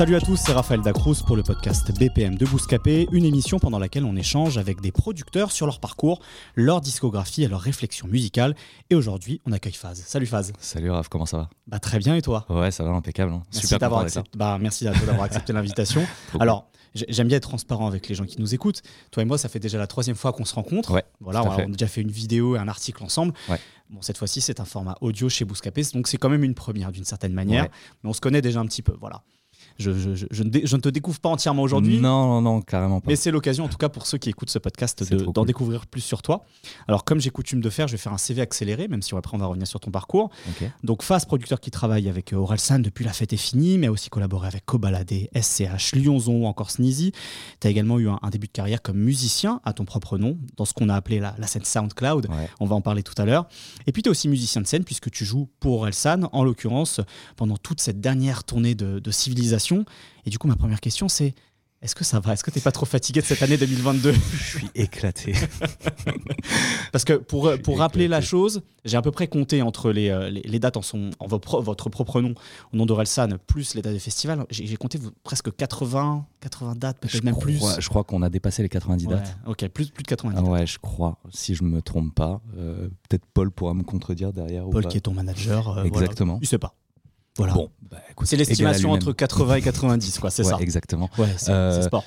Salut à tous, c'est Raphaël Dacruz pour le podcast BPM de Bouscapé, une émission pendant laquelle on échange avec des producteurs sur leur parcours, leur discographie et leur réflexion musicale. Et aujourd'hui, on accueille Faz. Salut Faz. Salut Raph, comment ça va? Bah très bien et toi? Ouais, ça va, impeccable. hein. Merci Super d'avoir accepté, bah, merci à toi d'avoir accepté l'invitation. Alors, j'ai- j'aime bien être transparent avec les gens qui nous écoutent. Toi et moi, ça fait déjà la troisième fois qu'on se rencontre. Ouais, Voilà, on a, fait. on a déjà fait une vidéo et un article ensemble. Ouais. Bon, cette fois-ci, c'est un format audio chez Bouscapé, donc c'est quand même une première d'une certaine manière. Ouais. Mais on se connaît déjà un petit peu. Voilà. Je, je- je- je ne dé- je ne te découvre pas entièrement aujourd'hui. Non, non, non, carrément pas. Mais c'est l'occasion, en tout cas pour ceux qui écoutent ce podcast, de- d'en cool. découvrir plus sur toi. Alors, comme j'ai coutume de faire, je vais faire un CV accéléré, même si après on va revenir sur ton parcours. Donc, Phase, producteur qui travaille avec euh, Orelsan depuis La Fête est finie, mais a aussi collaboré avec Cobaladé, SCH, Lyonzon ou encore Sneezy. Tu as également eu un, un début de carrière comme musicien à ton propre nom, dans ce qu'on a appelé la, la scène SoundCloud. Ouais. On va en parler tout à l'heure. Et puis, tu es aussi musicien de scène, puisque tu joues pour Orelsan, en l'occurrence, pendant toute cette dernière tournée de, de Civilisation. Et du coup, ma première question, c'est est-ce que ça va? Est-ce que t'es pas trop fatigué de cette année 2022 Je suis éclaté. Parce que pour, pour rappeler la chose, j'ai à peu près compté entre les, euh, les, les dates en, son, en votre propre nom, au nom d'Orelsan, plus les dates des festivals. J'ai compté presque 80, 80 dates, je peut-être même crois, plus. Je crois qu'on a dépassé les 90 Ouais, dates. ok, plus, plus de 90 Ah dates. ouais, je crois, si je me trompe pas. Euh, Peut-être Paul pourra me contredire derrière. ou Paul, pas. qui est ton manager, euh, voilà. Exactement. il sait pas. Voilà. Bon, bah, c'est à l'estimation entre 80 et 90, quoi, c'est Ouais, ça. Exactement. Ouais, c'est Euh, sport.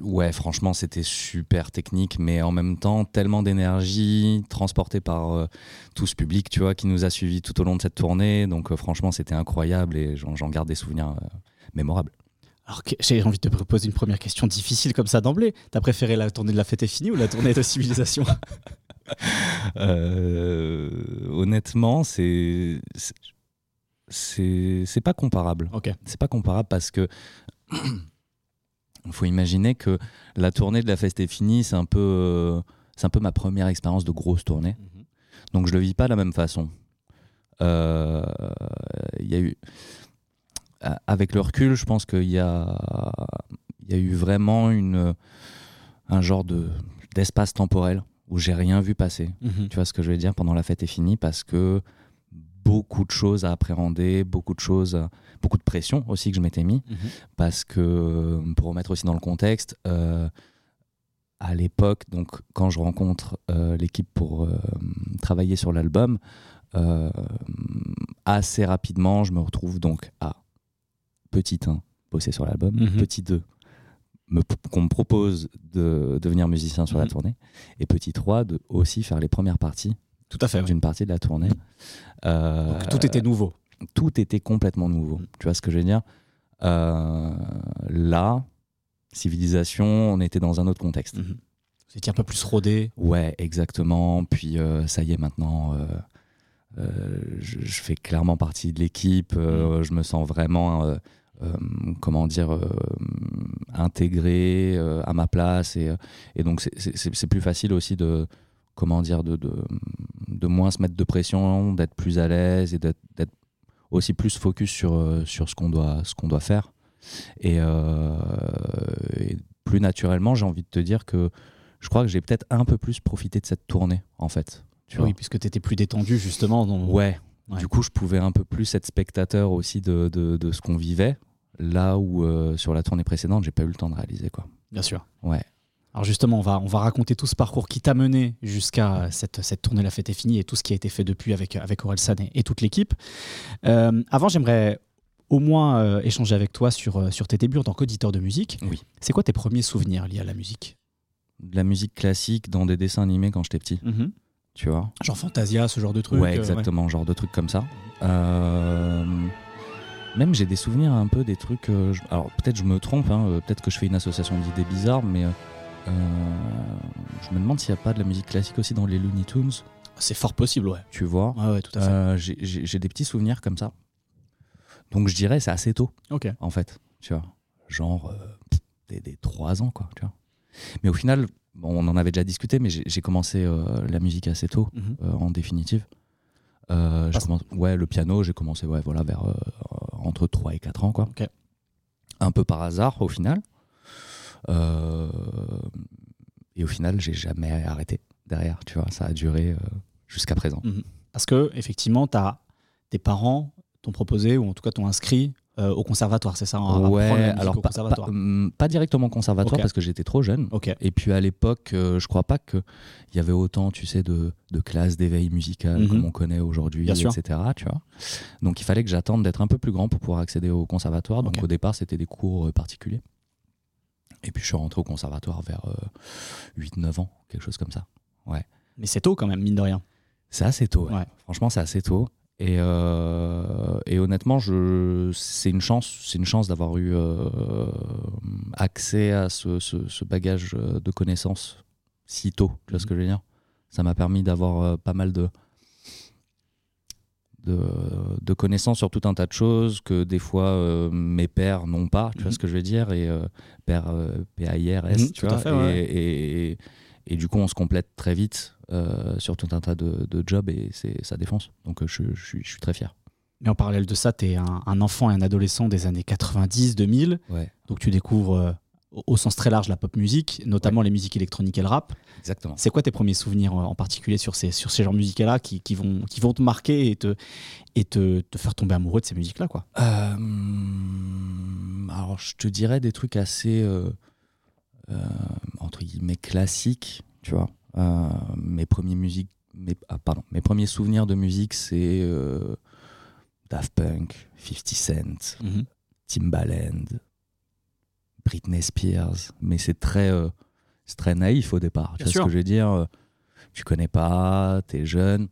Ouais, franchement, c'était super technique, mais en même temps, tellement d'énergie transportée par euh, tout ce public, tu vois, qui nous a suivis tout au long de cette tournée. Donc, euh, franchement, c'était incroyable et j'en garde des souvenirs mémorables. Alors, j'ai envie de te poser une première question difficile comme ça d'emblée. T'as préféré la tournée de la fête est finie ou la tournée de civilisation? Honnêtement, c'est c'est- pas comparable. C'est pas comparable parce que il faut imaginer que la tournée de la fête est finie, c'est un peu euh, c'est un peu ma première expérience de grosse tournée. Donc je le vis pas de la même façon. Euh, Il y a eu avec le recul, je pense qu'il y a il y a eu vraiment une un genre de d'espace temporel où j'ai rien vu passer. Mhm. Tu vois ce que je veux dire? Pendant la fête est finie parce que beaucoup de choses à appréhender, beaucoup de choses, beaucoup de pression aussi que je m'étais mis Mhm. parce que pour remettre aussi dans le contexte, euh, à l'époque, donc quand je rencontre euh, l'équipe pour euh, travailler sur l'album, assez rapidement, je me retrouve donc à petit 1, bosser sur l'album, Mhm. petit 2, me- qu'on me propose de devenir musicien sur la Mhm. tournée, et petit 3, de aussi faire les premières parties Tout à fait. d'une partie de la tournée. Euh, Donc, tout était nouveau. tout était complètement nouveau. Tu vois ce que je veux dire? Euh, Là, civilisation, on était dans un autre contexte. Mhm. Vous étiez un peu plus rodé. Ouais, exactement. Puis euh, ça y est, maintenant, euh, je, je fais clairement partie de l'équipe. euh, Je me sens vraiment, euh, comment dire, intégré à ma place. Et, et donc, c'est plus facile aussi de, comment dire, de, de, de moins se mettre de pression, d'être plus à l'aise et d'être aussi plus focus sur, euh, sur ce qu'on doit, qu'on doit faire. Et, euh, et plus naturellement, j'ai envie de te dire que je crois que j'ai peut-être un peu plus profité de cette tournée, en fait. Tu vois oui, puisque tu étais plus détendu, justement. Ouais. Ouais. Du coup, je pouvais un peu plus être spectateur aussi de, de, de ce qu'on vivait là où euh, sur la tournée précédente, j'ai pas eu le temps de réaliser. Quoi. Bien sûr. Ouais. Alors justement, on va, on va raconter tout ce parcours qui t'a mené jusqu'à cette, cette tournée La Fête est finie et tout ce qui a été fait depuis avec, avec Orelsan et, et toute l'équipe. Euh, avant, j'aimerais au moins euh, échanger avec toi sur, euh, sur tes débuts en tant qu'auditeur de musique. Oui. C'est quoi tes premiers souvenirs liés à la musique? De la musique classique dans des dessins animés quand j'étais petit, tu vois? Genre Fantasia, ce genre de truc Ouais, euh, exactement, genre de trucs comme ça. Même j'ai des souvenirs un peu des trucs. Alors peut-être je me trompe, hein, peut-être que je fais une association d'idées bizarres, mais je me demande s'il n'y a pas de la musique classique aussi dans les Looney Tunes, C'est fort possible, ouais. tu vois. Ouais, ouais, tout à fait. Euh, j'ai- des petits souvenirs comme ça. Donc je dirais c'est assez tôt ok. en fait, tu vois. Genre euh, des, des 3 ans quoi, tu vois. Mais au final, bon, on en avait déjà discuté, mais j'ai commencé euh, la musique assez tôt Mhm. euh, en définitive. Euh, ouais, le piano, j'ai commencé ouais, voilà, vers euh, entre 3 et 4 ans. Quoi. Ok. Un peu par hasard au final. Euh, et au final, j'ai jamais arrêté derrière. Tu vois, ça a duré euh, jusqu'à présent. Parce que, effectivement, as, tes parents t'ont proposé, ou en tout cas t'ont inscrit euh, au conservatoire, c'est ça la ouais, alors au pas, conservatoire. pas- hum, pas directement au conservatoire parce que j'étais trop jeune. Ok. Et puis à l'époque, euh, je crois pas qu'il y avait autant, tu sais, de, de classes d'éveil musical Mhm. comme on connaît aujourd'hui, sûr. etc. Tu vois. Donc il fallait que j'attende d'être un peu plus grand pour pouvoir accéder au conservatoire. Donc au départ, c'était des cours particuliers. Et puis je suis rentré au conservatoire vers 8-9 ans, quelque chose comme ça. Mais c'est tôt quand même, mine de rien. C'est assez tôt. ouais. Ouais. Franchement, c'est assez tôt. Et, euh, et honnêtement, je, c'est une chance, c'est une chance d'avoir eu euh, accès à ce, ce- ce bagage euh, de connaissances si tôt. Tu vois ce que je veux dire? Ça m'a permis d'avoir euh, pas mal de, de, de connaissances sur tout un tas de choses que des fois euh, mes pères n'ont pas. Tu vois Mhm. ce que je veux dire Et euh, père euh, P-A-I-R-S, Mhm, tu vois. fait, ouais. et, et- et du coup, on se complète très vite sur tout un tas de, de jobs et c'est, ça défonce. Donc, je, je suis- je suis très fier. Mais en parallèle de ça, tu es un, un enfant et un adolescent des années 90-2000. Ouais, Donc tu découvres au, sens très large la pop musique, notamment les musiques électroniques et le rap. exactement. C'est quoi tes premiers souvenirs en particulier sur ces, sur ces genres musicaux-là qui, qui vont, qui vont te marquer et, te, et te, te faire tomber amoureux de ces musiques-là quoi? Euh, alors, je te dirais des trucs assez, euh, euh, entre guillemets, classiques, tu vois. Mes premiers musiques, mes, ah, pardon, mes premiers souvenirs de musique, c'est Daft Punk, 50 Cent, Timbaland, Britney Spears, mais c'est très, euh, c'est très naïf au départ. Tu Bien vois sûr. ce que je veux dire euh, Tu connais pas, t'es jeune.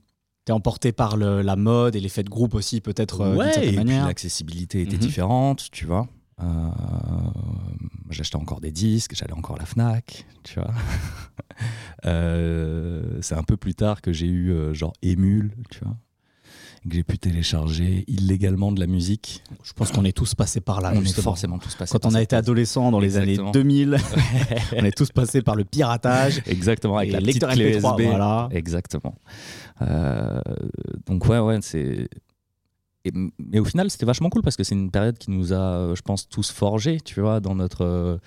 T'es emporté par le- la mode et l'effet de groupe aussi peut-être euh, d'une ouais, certaine et puis manière. l'accessibilité était Mhm. différente, tu vois. Euh, J'achetais encore des disques, j'allais encore à la Fnac, tu vois. Euh, c'est un peu plus tard que j'ai eu genre Emule, tu vois. Que j'ai pu télécharger illégalement de la musique. Je pense qu'on est tous passés par là. on est forcément tous passés Quand par on a été adolescent dans les années 2000, on est tous passés par le piratage. Exactement, avec la petite lecteur clé MP3, USB. voilà. Exactement. Euh, donc ouais, ouais, c'est. mais au final, c'était vachement cool parce que c'est une période qui nous a, euh, je pense, tous forgés, tu vois, dans notre euh,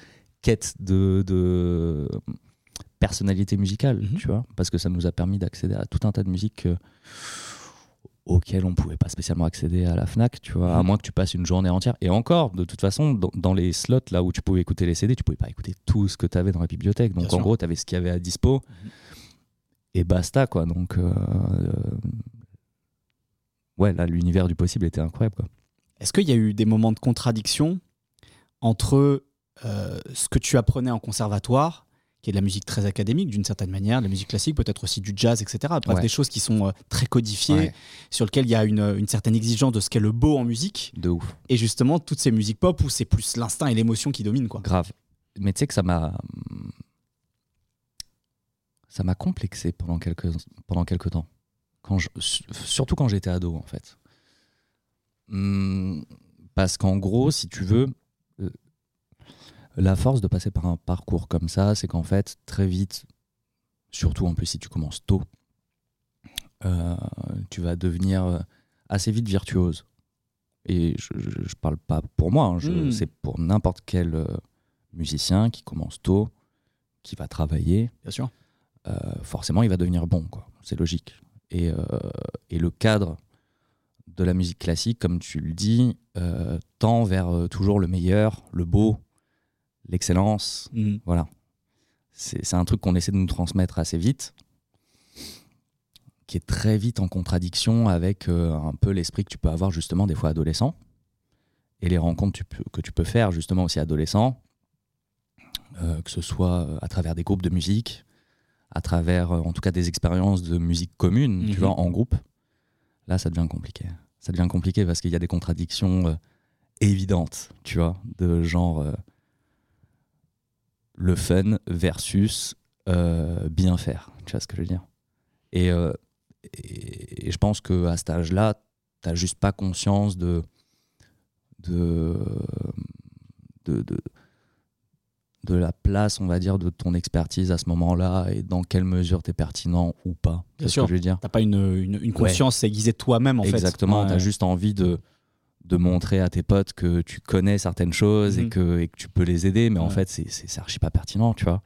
quête de, de personnalité musicale, Mhm. tu vois, parce que ça nous a permis d'accéder à tout un tas de musiques euh, auxquelles on pouvait pas spécialement accéder à la Fnac, tu vois, à Mhm. moins que tu passes une journée entière. Et encore, de toute façon, dans, dans les slots là où tu pouvais écouter les CD, tu pouvais pas écouter tout ce que tu avais dans la bibliothèque. Donc Bien en sûr. Mhm. gros, tu avais ce qu'il y avait à dispo et basta quoi. Donc euh, euh, ouais, là l'univers du possible était incroyable quoi. Est-ce qu'il y a eu des moments de contradiction entre euh, ce que tu apprenais en conservatoire, qui est de la musique très académique d'une certaine manière, de la musique classique, peut-être aussi du jazz, etc. Bref, Ouais. des choses qui sont euh, très codifiées, Ouais, sur lesquelles il y a une, une certaine exigence de ce qu'est le beau en musique, de ouf, et justement toutes ces musiques pop où c'est plus l'instinct et l'émotion qui dominent. Quoi. grave. Mais tu sais que ça m'a ça m'a complexé pendant quelques pendant quelques temps. Quand je, surtout quand j'étais ado en fait. Hum, parce qu'en gros, si tu veux, la force de passer par un parcours comme ça, c'est qu'en fait, très vite, surtout en plus si tu commences tôt, euh, tu vas devenir euh, assez vite virtuose. Et je, je parle pas pour moi, hein, je- Mm. c'est pour n'importe quel euh, musicien qui commence tôt, qui va travailler, Bien sûr. euh, forcément il va devenir bon, quoi. C'est logique. Et, euh, et le cadre de la musique classique, comme tu le dis, tend vers toujours le meilleur, le beau, l'excellence. Mhm. Voilà. C'est un truc qu'on essaie de nous transmettre assez vite, qui est très vite en contradiction avec euh, un peu l'esprit que tu peux avoir justement des fois adolescent, et les rencontres tu peux- que tu peux faire justement aussi adolescent, euh, que ce soit euh, à travers des groupes de musique, à travers en tout cas des expériences de musique commune, Mhm. tu vois, en groupe. Là, ça devient compliqué. Ça devient compliqué parce qu'il y a des contradictions euh, évidentes, tu vois, de genre le fun versus euh, bien faire. Tu vois ce que je veux dire? Et, euh, et, et je pense qu'à cet âge-là, tu n'as juste pas conscience de de, de, de, de la place, on va dire, de ton expertise à ce moment-là et dans quelle mesure tu es pertinent ou pas. Bien Tu sûr. dire? T'as pas une, une, une conscience aiguisée de toi-même en fait. Exactement, Ouais. tu as juste envie de, de montrer à tes potes que tu connais certaines choses Mhm. et, que, et que tu peux les aider, mais en fait, c'est- archi pas pertinent, tu vois.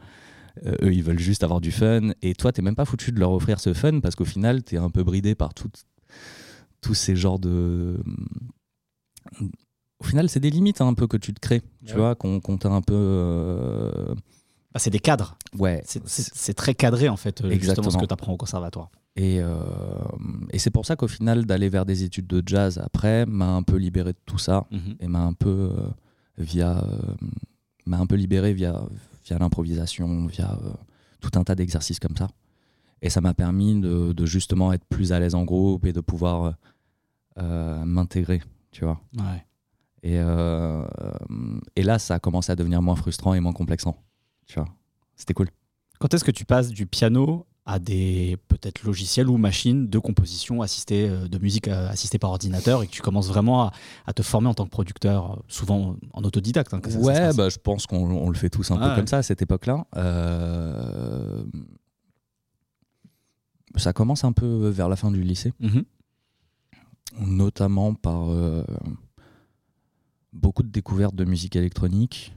Euh, eux, ils veulent juste avoir du fun, et toi, t'es même pas foutu de leur offrir ce fun parce qu'au final, t'es un peu bridé par tous ces genres de. Au final, c'est des limites hein, un peu que tu te crées, tu Ouais. vois, qu'on t'a un peu. euh, Bah, c'est des cadres. Ouais, C'est- très cadré en fait, euh, justement Exactement. ce que tu apprends au conservatoire. Et, euh, et c'est pour ça qu'au final, d'aller vers des études de jazz après m'a un peu libéré de tout ça Mhm. et m'a un peu euh, via euh, m'a un peu libéré via via l'improvisation, via tout un tas d'exercices comme ça. Et ça m'a permis de, de justement être plus à l'aise en groupe et de pouvoir m'intégrer, tu vois. Ouais. Et, et là, ça a commencé à devenir moins frustrant et moins complexant, tu vois. C'était cool. Quand est-ce que tu passes du piano à des peut-être logiciels ou machines de composition assistée, euh, de musique euh, assistée par ordinateur et que tu commences vraiment à, à te former en tant que producteur, euh, souvent en autodidacte hein, ça- ouais, bah, je pense qu'on on le fait tous un Ah peu ouais. comme ça à cette époque-là. Euh, Ça commence un peu vers la fin du lycée, Mhm. notamment par euh, beaucoup de découvertes de musique électronique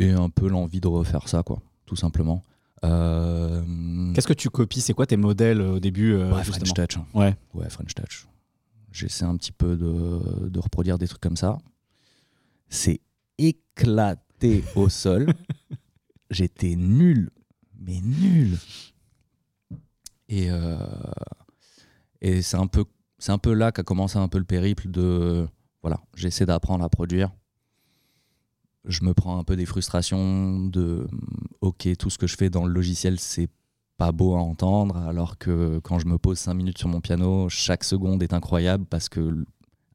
et un peu l'envie de refaire ça, quoi, tout simplement. Euh, Qu'est-ce que tu copies? C'est quoi tes modèles euh, au début euh, ouais, French Touch. hein. Ouais. Ouais, French Touch. J'essaie un petit peu de, de reproduire des trucs comme ça. C'est éclaté au sol. J'étais nul, mais nul. Et, euh, et c'est un peu, c'est un peu là qu'a commencé un peu le périple de, voilà, j'essaie d'apprendre à produire. Je me prends un peu des frustrations de, ok, tout ce que je fais dans le logiciel, c'est pas beau à entendre, alors que quand je me pose 5 minutes sur mon piano, chaque seconde est incroyable parce que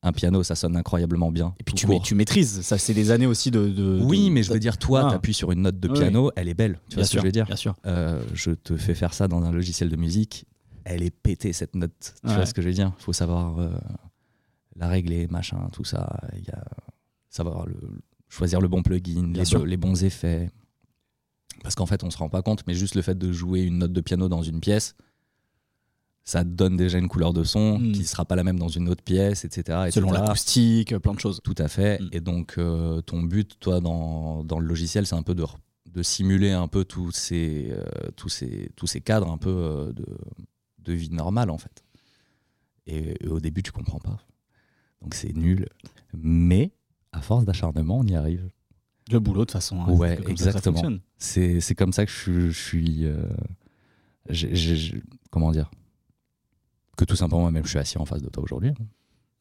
un piano, ça sonne incroyablement bien. Et puis tu, ma- tu maîtrises, ça c'est des années aussi de... de- Oui, de- mais je veux dire, toi, Ah. t'appuies sur une note de Oui, piano, elle est belle. Tu bien vois ce que je veux dire Bien sûr. Euh, Je te fais faire ça dans un logiciel de musique, elle est pétée cette note. Tu Ouais. vois ce que je veux dire Il faut savoir euh, la régler, machin, tout ça. Il y a savoir le, choisir le bon plugin, les, sûr. bo- les bons effets. Parce qu'en fait, on se rend pas compte, mais juste le fait de jouer une note de piano dans une pièce, ça donne déjà une couleur de son Mm. qui sera pas la même dans une autre pièce, etc. Selon l'acoustique, plein de choses. Tout à fait. Mm. Et donc, euh, ton but, toi, dans, dans le logiciel, c'est un peu de, de simuler un peu tous ces, euh, tous ces, tous ces cadres un peu euh, de, de vie normale, en fait. Et, et au début, tu comprends pas. Donc, c'est nul. Mais, à force d'acharnement, on y arrive. Le boulot de toute façon. hein, Ouais, exactement. C'est comme ça que je, je suis. euh, comment dire Que tout simplement, moi-même, je suis assis en face de toi aujourd'hui. hein.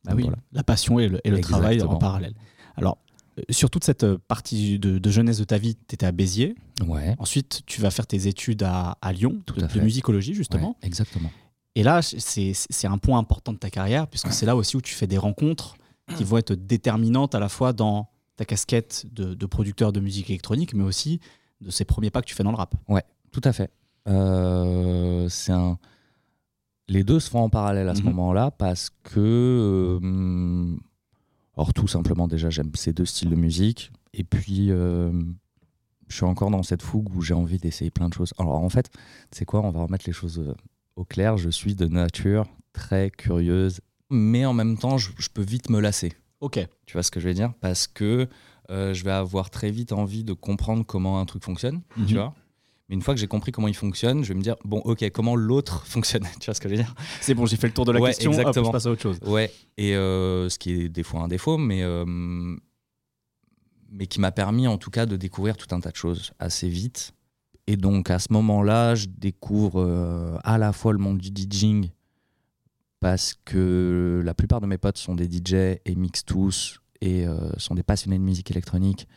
Bah oui, voilà. la passion et le, et le travail en parallèle. Alors, euh, sur toute cette euh, partie de, de jeunesse de ta vie, tu étais à Béziers. Ouais. Ensuite, tu vas faire tes études à, à Lyon, Tout de, à de fait. musicologie, justement. Ouais, exactement. Et là, c'est c'est un point important de ta carrière, puisque c'est là aussi où tu fais des rencontres qui vont être déterminantes à la fois dans ta casquette de, de producteur de musique électronique, mais aussi de ces premiers pas que tu fais dans le rap. Tout à fait. Euh, c'est un. Les deux se font en parallèle à ce Mhm. moment-là parce que. euh, alors, tout simplement, déjà, j'aime ces deux styles de musique. Et puis, euh, je suis encore dans cette fougue où j'ai envie d'essayer plein de choses. Alors, en fait, c'est quoi On va remettre les choses au clair. Je suis de nature très curieuse, mais en même temps, je, je peux vite me lasser. Ok. Tu vois ce que je veux dire? Parce que euh, je vais avoir très vite envie de comprendre comment un truc fonctionne, Mhm. tu vois. Mais une fois que j'ai compris comment il fonctionne, je vais me dire, bon, ok, comment l'autre fonctionne? Tu vois ce que je veux dire? C'est bon, j'ai fait le tour de la Ouais, question, hop, exactement. je passe à autre chose. Ouais, et euh, ce qui est des fois un défaut, mais, euh, mais qui m'a permis en tout cas de découvrir tout un tas de choses assez vite. Et donc à ce moment-là, je découvre euh, à la fois le monde du DJing, parce que la plupart de mes potes sont des DJ et mixent tous, et euh, sont des passionnés de musique électronique,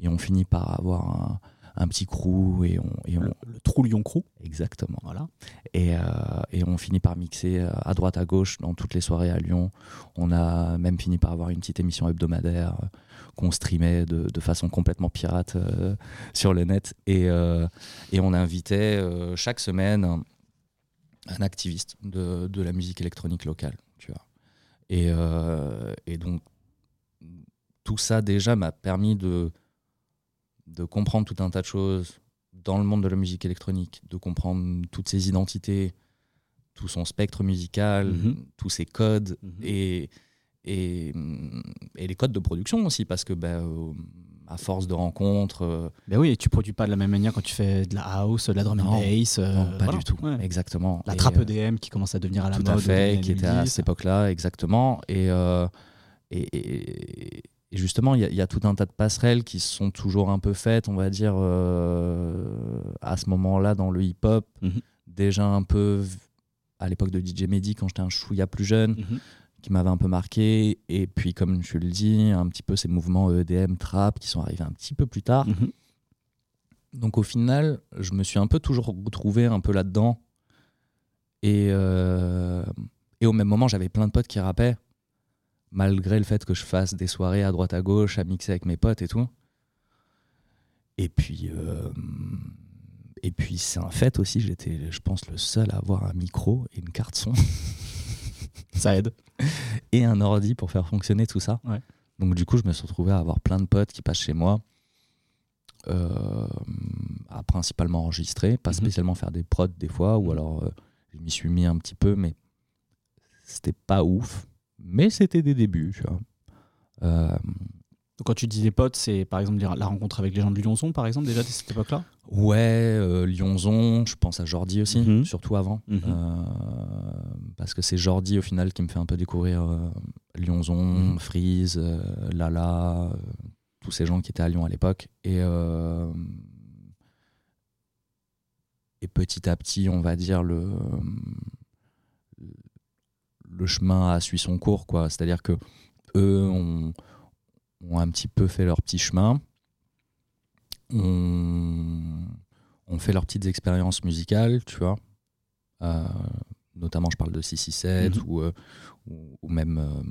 et on finit par avoir un, un petit crew, et on, et on, Le, le Trou Lion Crew, Exactement. voilà. Et, euh, et on finit par mixer euh, à droite à gauche dans toutes les soirées à Lyon. On a même fini par avoir une petite émission hebdomadaire qu'on streamait de, de façon complètement pirate euh, sur le net. Et, euh, et on invitait chaque semaine un, activiste de, de la musique électronique locale. Tu vois. Et, euh, et donc, tout ça déjà m'a permis de, de comprendre tout un tas de choses dans le monde de la musique électronique, de comprendre toutes ses identités, tout son spectre musical, Mhm. tous ses codes Mhm. et, et, et les codes de production aussi, parce que euh, à force de rencontres, euh, Ben oui, et tu produis pas de la même manière quand tu fais de la house, de la drum and Non, bass. euh, non, pas voilà. du tout, Ouais. exactement. La Et, trappe euh, EDM qui commence à devenir à la tout mode. à fait, qui était à 2010. cette époque-là, exactement. Et, euh, et, justement, il y, a- il y a tout un tas de passerelles qui sont toujours un peu faites, on va dire, à ce moment-là dans le hip-hop. Mhm. Déjà un peu à l'époque de DJ Mehdi, quand j'étais un chouïa plus jeune, Mhm. Qui m'avait un peu marqué. Et puis, comme je le dis, un petit peu ces mouvements EDM, trap, qui sont arrivés un petit peu plus tard. Mhm. Donc au final, je me suis un peu toujours retrouvé un peu là-dedans. Et, euh, et au même moment, j'avais plein de potes qui rappaient, malgré le fait que je fasse des soirées à droite à gauche, à mixer avec mes potes et tout. Et puis, euh, et puis c'est un fait aussi, j'étais, je pense, le seul à avoir un micro et une carte son Ça aide. et un ordi pour faire fonctionner tout ça. Ouais. Donc du coup, je me suis retrouvé à avoir plein de potes qui passent chez moi, euh, à principalement enregistrer, pas Mhm. spécialement faire des prods des fois, ou Mhm. alors euh, je m'y suis mis un petit peu, mais c'était pas ouf. Mais c'était des débuts, tu vois. Euh, Donc, quand tu dis les potes, c'est par exemple la rencontre avec les gens de Lyonzon, par exemple, déjà de cette époque-là? Ouais, euh, Lyonzon, je pense à Jordi aussi, Mhm. surtout avant. Mhm. Euh, parce que c'est Jordi au final qui me fait un peu découvrir euh, Lyonzon. Freeze, euh, Lala, euh, tous ces gens qui étaient à Lyon à l'époque. Et, euh, et petit à petit, on va dire, le, le chemin a suivi son cours. quoi. C'est-à-dire que eux ont, ont un petit peu fait leur petit chemin. On, on fait leurs petites expériences musicales, tu vois. Euh, notamment, je parle de 667 Mhm. ou, euh, ou, ou même euh,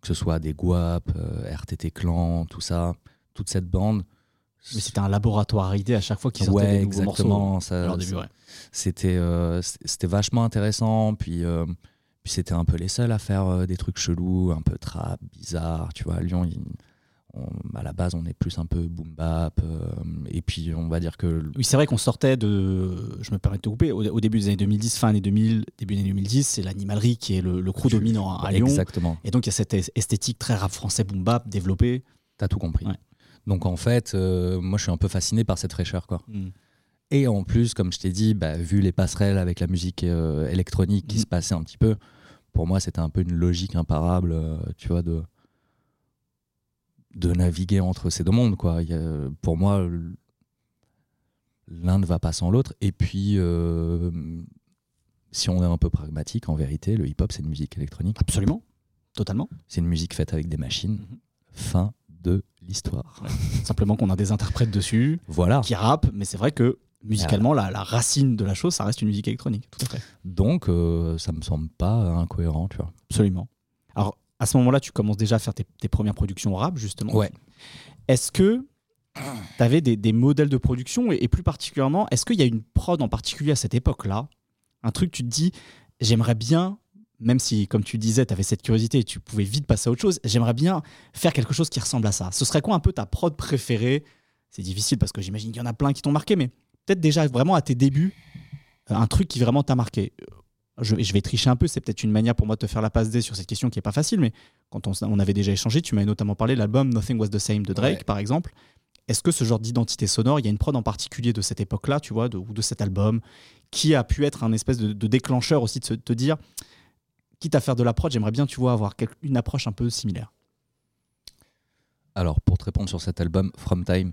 que ce soit des Guap, RTT Clan, tout ça, toute cette bande. Mais c'était un laboratoire à idées à chaque fois qu'ils sortaient Ouais, des nouveaux exactement. morceaux. Début, ouais. c'était vachement intéressant puis puis c'était un peu les seuls à faire des trucs chelous un peu trap bizarre tu vois à Lyon il- on- à la base on est plus un peu boom bap euh, et puis on va dire que Oui, c'est vrai qu'on sortait de. Je me permets de te couper. Au, au début des années 2010, fin années 2000, début des années 2010, c'est l'animalerie qui est le, le crew dominant à, à Lyon. exactement Et donc, il y a cette es- esthétique très rap français boom bap développée. t'as tout compris Ouais. donc en fait euh, moi je suis un peu fasciné par cette fraîcheur quoi Et en plus, comme je t'ai dit, bah, vu les passerelles avec la musique euh, électronique qui Mhm. se passaient un petit peu, pour moi, c'était un peu une logique imparable, tu vois, de, de naviguer entre ces deux mondes. Quoi. Il y a- pour moi, l'un ne va pas sans l'autre. Et puis, euh, si on est un peu pragmatique, en vérité, le hip-hop, c'est une musique électronique. Absolument. Totalement. C'est une musique faite avec des machines. Mhm. Fin de l'histoire. Simplement qu'on a des interprètes dessus Voilà. qui rappent, mais c'est vrai que musicalement, la, la racine de la chose, ça reste une musique électronique. Tout à fait. Donc, euh, ça me semble pas incohérent, tu vois. Absolument. Alors, à ce moment-là, tu commences déjà à faire tes, tes premières productions rap, justement. Ouais. Est-ce que tu avais des, des modèles de production et, et plus particulièrement, est-ce qu'il y a une prod en particulier à cette époque-là? Un truc, tu te dis, j'aimerais bien, même si, comme tu disais, tu avais cette curiosité et tu pouvais vite passer à autre chose, j'aimerais bien faire quelque chose qui ressemble à ça. Ce serait quoi un peu ta prod préférée? C'est difficile parce que j'imagine qu'il y en a plein qui t'ont marqué, mais peut-être déjà vraiment à tes débuts, euh, un truc qui vraiment t'a marqué. Je, je vais tricher un peu, c'est peut-être une manière pour moi de te faire la passe D sur cette question qui est pas facile, mais quand on, avait déjà échangé, tu m'avais notamment parlé de l'album Nothing Was the Same de Drake, Ouais. par exemple. est-ce que ce genre d'identité sonore, il y a une prod en particulier de cette époque-là, tu vois, de, ou de cet album, qui a pu être un espèce de, déclencheur aussi de te dire, quitte à faire de la prod, j'aimerais bien, tu vois, avoir une approche un peu similaire? Alors, pour te répondre sur cet album, From Time,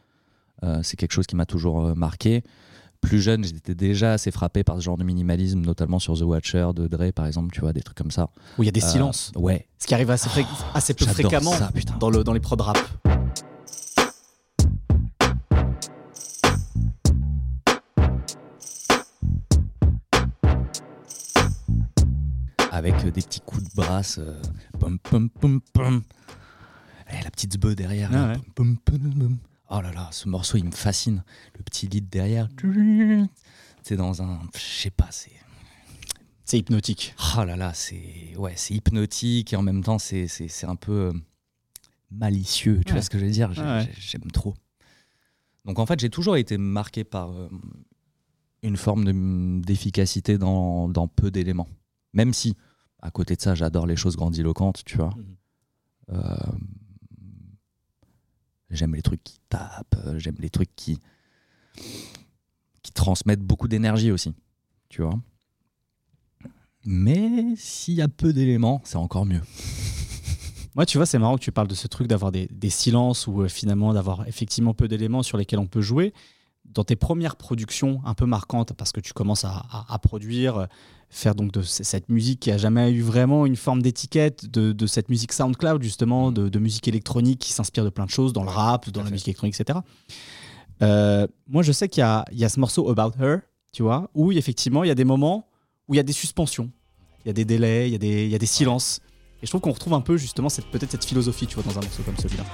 c'est quelque chose qui m'a toujours euh, marqué. Plus jeune, j'étais déjà assez frappé par ce genre de minimalisme, notamment sur The Watcher de Dre, par exemple, tu vois, des trucs comme ça. Où il y a des euh, silences. Ouais. Ce qui arrive assez, assez peu fréquemment dans, le, dans les prods rap. Avec des petits coups de brasse. pum, pum, pum, pum. Et la petite bœuf derrière. Ah pum, pum, pum, Oh là là, ce morceau, il me fascine. Le petit lead derrière. C'est dans un. Je sais pas, c'est. C'est hypnotique. Oh là là, c'est ouais, c'est hypnotique et en même temps, c'est un peu euh, malicieux. Tu vois ce que je veux dire? J'aime trop. Donc en fait, j'ai toujours été marqué par euh, une forme d'efficacité dans, dans, peu d'éléments. Même si, à côté de ça, j'adore les choses grandiloquentes, tu vois. Mhm. Euh, J'aime les trucs qui tapent, euh, j'aime les trucs qui, transmettent beaucoup d'énergie aussi, tu vois. Mais s'il y a peu d'éléments, c'est encore mieux. Moi, tu vois, c'est marrant que tu parles de ce truc d'avoir des, silences ou euh, finalement d'avoir effectivement peu d'éléments sur lesquels on peut jouer dans tes premières productions un peu marquantes, parce que tu commences à, produire, euh, faire donc de cette musique qui a jamais eu vraiment une forme d'étiquette, de, cette musique SoundCloud justement, de, musique électronique qui s'inspire de plein de choses, dans le rap, dans la musique électronique, etc. Euh, moi, je sais qu'il y, y a, ce morceau About Her, tu vois, où effectivement il y a des moments où il y a des suspensions, il y a des délais, il y a des, il y a des silences. Et je trouve qu'on retrouve un peu justement peut-être cette philosophie, tu vois, dans un morceau comme celui-là.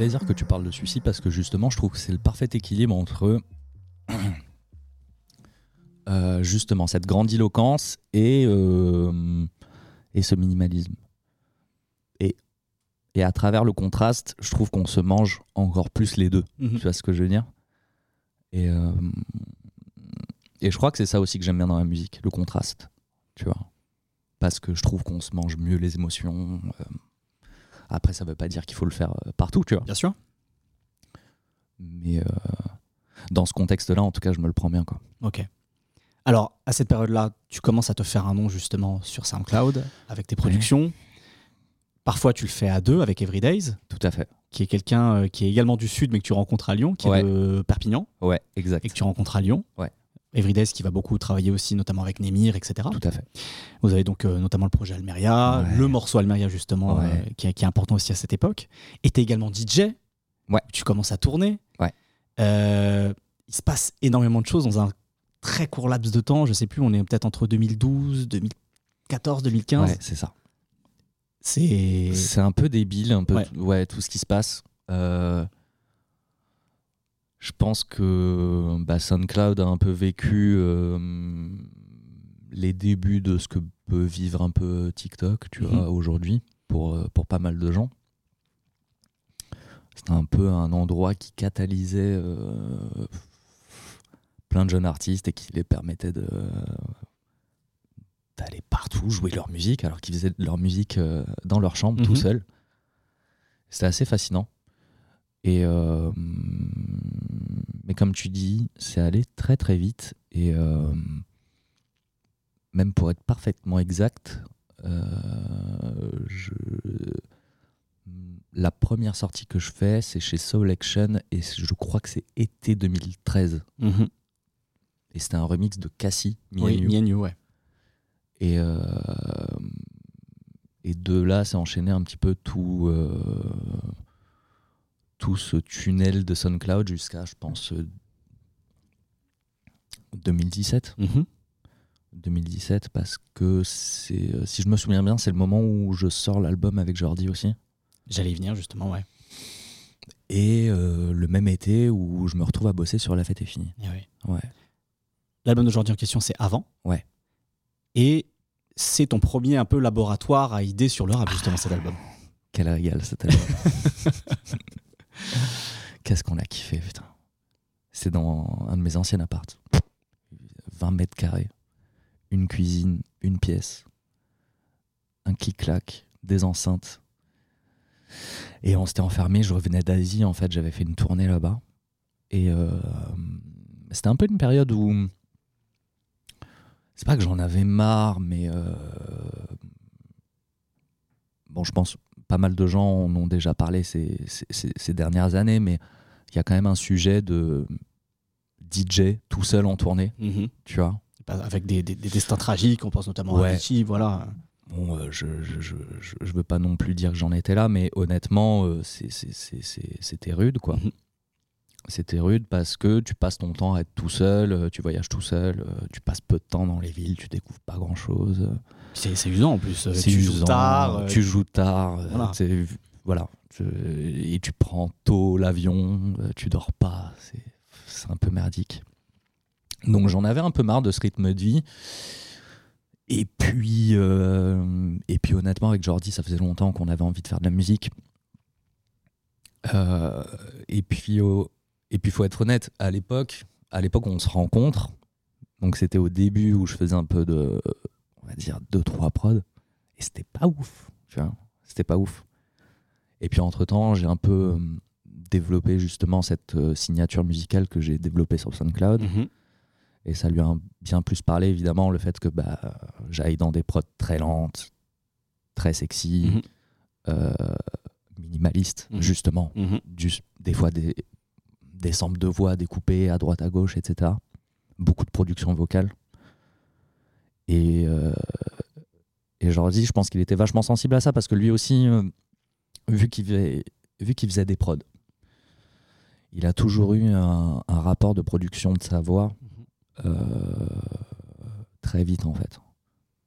Plaisir que tu parles de celui-ci parce que justement, je trouve que c'est le parfait équilibre entre euh, justement cette grandiloquence et, euh, et ce minimalisme. Et, et à travers le contraste, je trouve qu'on se mange encore plus les deux. Mhm. Tu vois ce que je veux dire? Et, euh, et je crois que c'est ça aussi que j'aime bien dans la musique, le contraste. Tu vois? Parce que je trouve qu'on se mange mieux les émotions. Après, ça veut pas dire qu'il faut le faire euh, partout, tu vois. Bien sûr. Mais euh, dans ce contexte-là, en tout cas, je me le prends bien, quoi. Ok. Alors, à cette période-là, tu commences à te faire un nom justement sur SoundCloud avec tes productions. Parfois, tu le fais à deux avec Everydays. Tout à fait. Qui est quelqu'un euh, qui est également du Sud, mais que tu rencontres à Lyon, qui est de Perpignan. Ouais, exact. Et que tu rencontres à Lyon. Ouais. Everydays qui va beaucoup travailler aussi, notamment avec Nemir, etc. Tout à fait. Vous avez donc euh, notamment le projet Almeria, le morceau Almeria justement, euh, qui, est important aussi à cette époque. Et tu es également DJ. Ouais. Tu commences à tourner. Ouais. Euh, il se passe énormément de choses dans un très court laps de temps. Je sais plus, on est peut-être entre 2012, 2014, 2015. Ouais, c'est ça. C'est. C'est un peu débile, un peu ouais. tout ce qui se passe. Je pense que bah, SoundCloud a un peu vécu euh, les débuts de ce que peut vivre un peu TikTok, tu vois, mhm. aujourd'hui, pour, euh, pour pas mal de gens. C'était un peu un endroit qui catalysait euh, plein de jeunes artistes et qui les permettait de d'aller partout jouer leur musique alors qu'ils faisaient leur musique dans leur chambre tout mhm. seuls. C'était assez fascinant. Et euh, mais comme tu dis, c'est allé très très vite. Et euh, même pour être parfaitement exact, euh, je... la première sortie que je fais, c'est chez Soul Action et je crois que c'est été 2013. Mhm. Et c'était un remix de Cassie, oui, ouais. Et, et de là, c'est enchaîné un petit peu tout tout ce tunnel de SoundCloud jusqu'à, je pense, euh, 2017. Mhm. 2017 parce que c'est, euh, si je me souviens bien, c'est le moment où je sors l'album avec Jordi aussi. J'allais y venir justement, ouais. Et euh, le même été où je me retrouve à bosser sur La Fête est finie. Eh oui. Ouais. L'album d'aujourd'hui en question, c'est avant. Ouais. Et c'est ton premier un peu laboratoire à idées sur le rap, justement, cet album. Quel régal cet album. Qu'est-ce qu'on a kiffé, putain. C'est dans un de mes anciens apparts. 20 mètres carrés, une cuisine, une pièce, un clic-clac, des enceintes. Et on s'était enfermé, je revenais d'Asie, en fait, j'avais fait une tournée là-bas. Et euh, c'était un peu une période où. C'est pas que j'en avais marre, mais. euh, bon, je pense pas mal de gens en ont déjà parlé ces, ces- ces- ces dernières années, mais il y a quand même un sujet de DJ tout seul en tournée, tu vois. Avec des, des- des destins tragiques, on pense notamment à. Avicii, voilà. Bon, euh, je, je, je, je- veux pas non plus dire que j'en étais là, mais honnêtement, euh, c'était rude, quoi. Mhm. C'était rude parce que tu passes ton temps à être tout seul, euh, tu voyages tout seul, euh, tu passes peu de temps dans les villes, tu découvres pas grand-chose. euh, C'est usant en plus. euh, tu joues tard. tu joues tard, Voilà. et tu prends tôt l'avion, tu dors pas, c'est c'est un peu merdique. Donc j'en avais un peu marre de ce rythme de vie. Et puis, euh, et puis honnêtement, avec Jordi, ça faisait longtemps qu'on avait envie de faire de la musique. Euh, et puis, au- et puis, faut être honnête, à l'époque, à l'époque, on se rencontre. Donc c'était au début où je faisais un peu de, on va dire, deux trois prods, et c'était pas ouf. Tu vois, c'était pas ouf. Et puis entre temps, j'ai un peu euh, développé justement cette euh, signature musicale que j'ai développée sur SoundCloud. mhm. Et ça lui a bien plus parlé, évidemment, le fait que bah, j'aille dans des prods très lentes, très sexy, euh, minimalistes, Mhm. justement. Mhm. Du- des fois, des, des samples de voix découpés à droite, à gauche, etc. Beaucoup de production vocale. Et, euh, et Jordi, je pense qu'il était vachement sensible à ça parce que lui aussi, euh, vu qu'il faisait, des prods, il a toujours eu un, un rapport de production de sa voix euh, très vite en fait.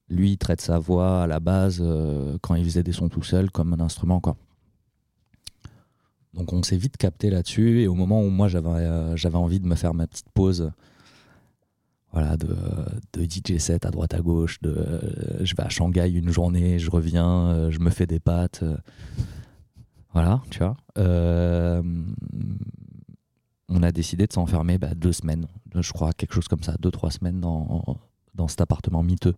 Lui, il traite sa voix à la base euh, quand il faisait des sons tout seul comme un instrument quoi. Donc on s'est vite capté là-dessus. Et au moment où moi j'avais euh, j'avais envie de me faire ma petite pause voilà de, de DJ set à droite à gauche de euh, je vais à Shanghai une journée je reviens euh, je me fais des pâtes voilà tu vois. On a décidé de s'enfermer bah, deux semaines je crois quelque chose comme ça deux trois semaines dans, dans cet appartement miteux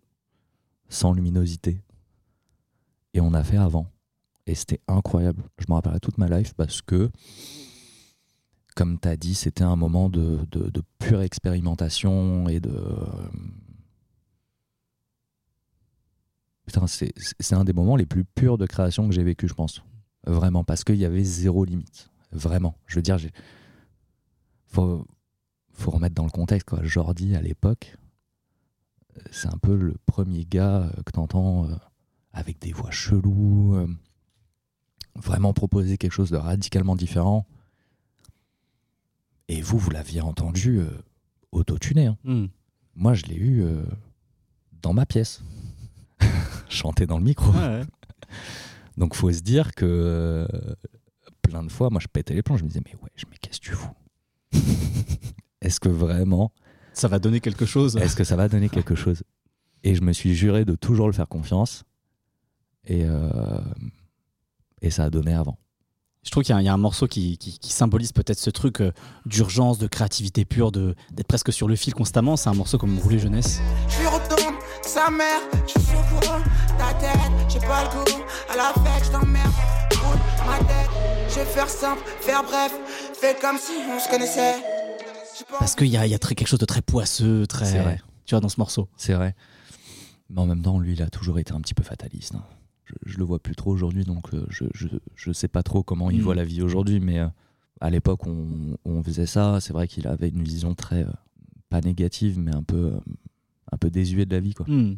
sans luminosité. Et on a fait avant et c'était incroyable. Je me rappellerai toute ma life parce que, comme tu as dit, c'était un moment de, pure expérimentation et de. Putain, c'est un des moments les plus purs de création que j'ai vécu, je pense. Vraiment, parce qu'il y avait zéro limite. Vraiment. Je veux dire, j'ai. Faut, faut remettre dans le contexte, quoi. Jordi, à l'époque, euh, c'est un peu le premier gars euh, que t'entends euh, avec des voix cheloues. Vraiment proposer quelque chose de radicalement différent. Et vous, vous l'aviez entendu euh, autotuné. hein. Mhm. Moi, je l'ai eu euh, dans ma pièce. Chanter dans le micro. Ouais, ouais. Donc, faut se dire que euh, plein de fois, moi, je pétais les plombs. Je me disais, mais ouais, mais qu'est-ce que tu fous? Est-ce que vraiment, Ça va donner quelque chose? est-ce que ça va donner quelque chose? Et je me suis juré de toujours le faire confiance. Et, euh, et ça a donné avant. Je trouve qu'il y, a un- il y a un morceau qui, qui- qui symbolise peut-être ce truc euh, d'urgence, de créativité pure, d'être presque sur le fil constamment. C'est un morceau comme Rouler Jeunesse. Je lui retourne sa mère, je suis au courant, ta tête, j'ai pas le goût, à la fête, je t'emmerde, roule ma tête, je vais faire simple, faire bref, fais comme si on se connaissait. J'ai pas Parce qu'il y a, il y a très, quelque chose de très poisseux, très. C'est vrai. Tu vois, dans ce morceau. C'est vrai. Mais en même temps, lui, il a toujours été un petit peu fataliste. hein. Je, je le vois plus trop aujourd'hui, donc euh, je, je, je sais pas trop comment il Mm. voit la vie aujourd'hui, mais euh, à l'époque, on, on faisait ça. C'est vrai qu'il avait une vision très, euh, pas négative, mais un peu, un peu désuet de la vie. Quoi. Hmm.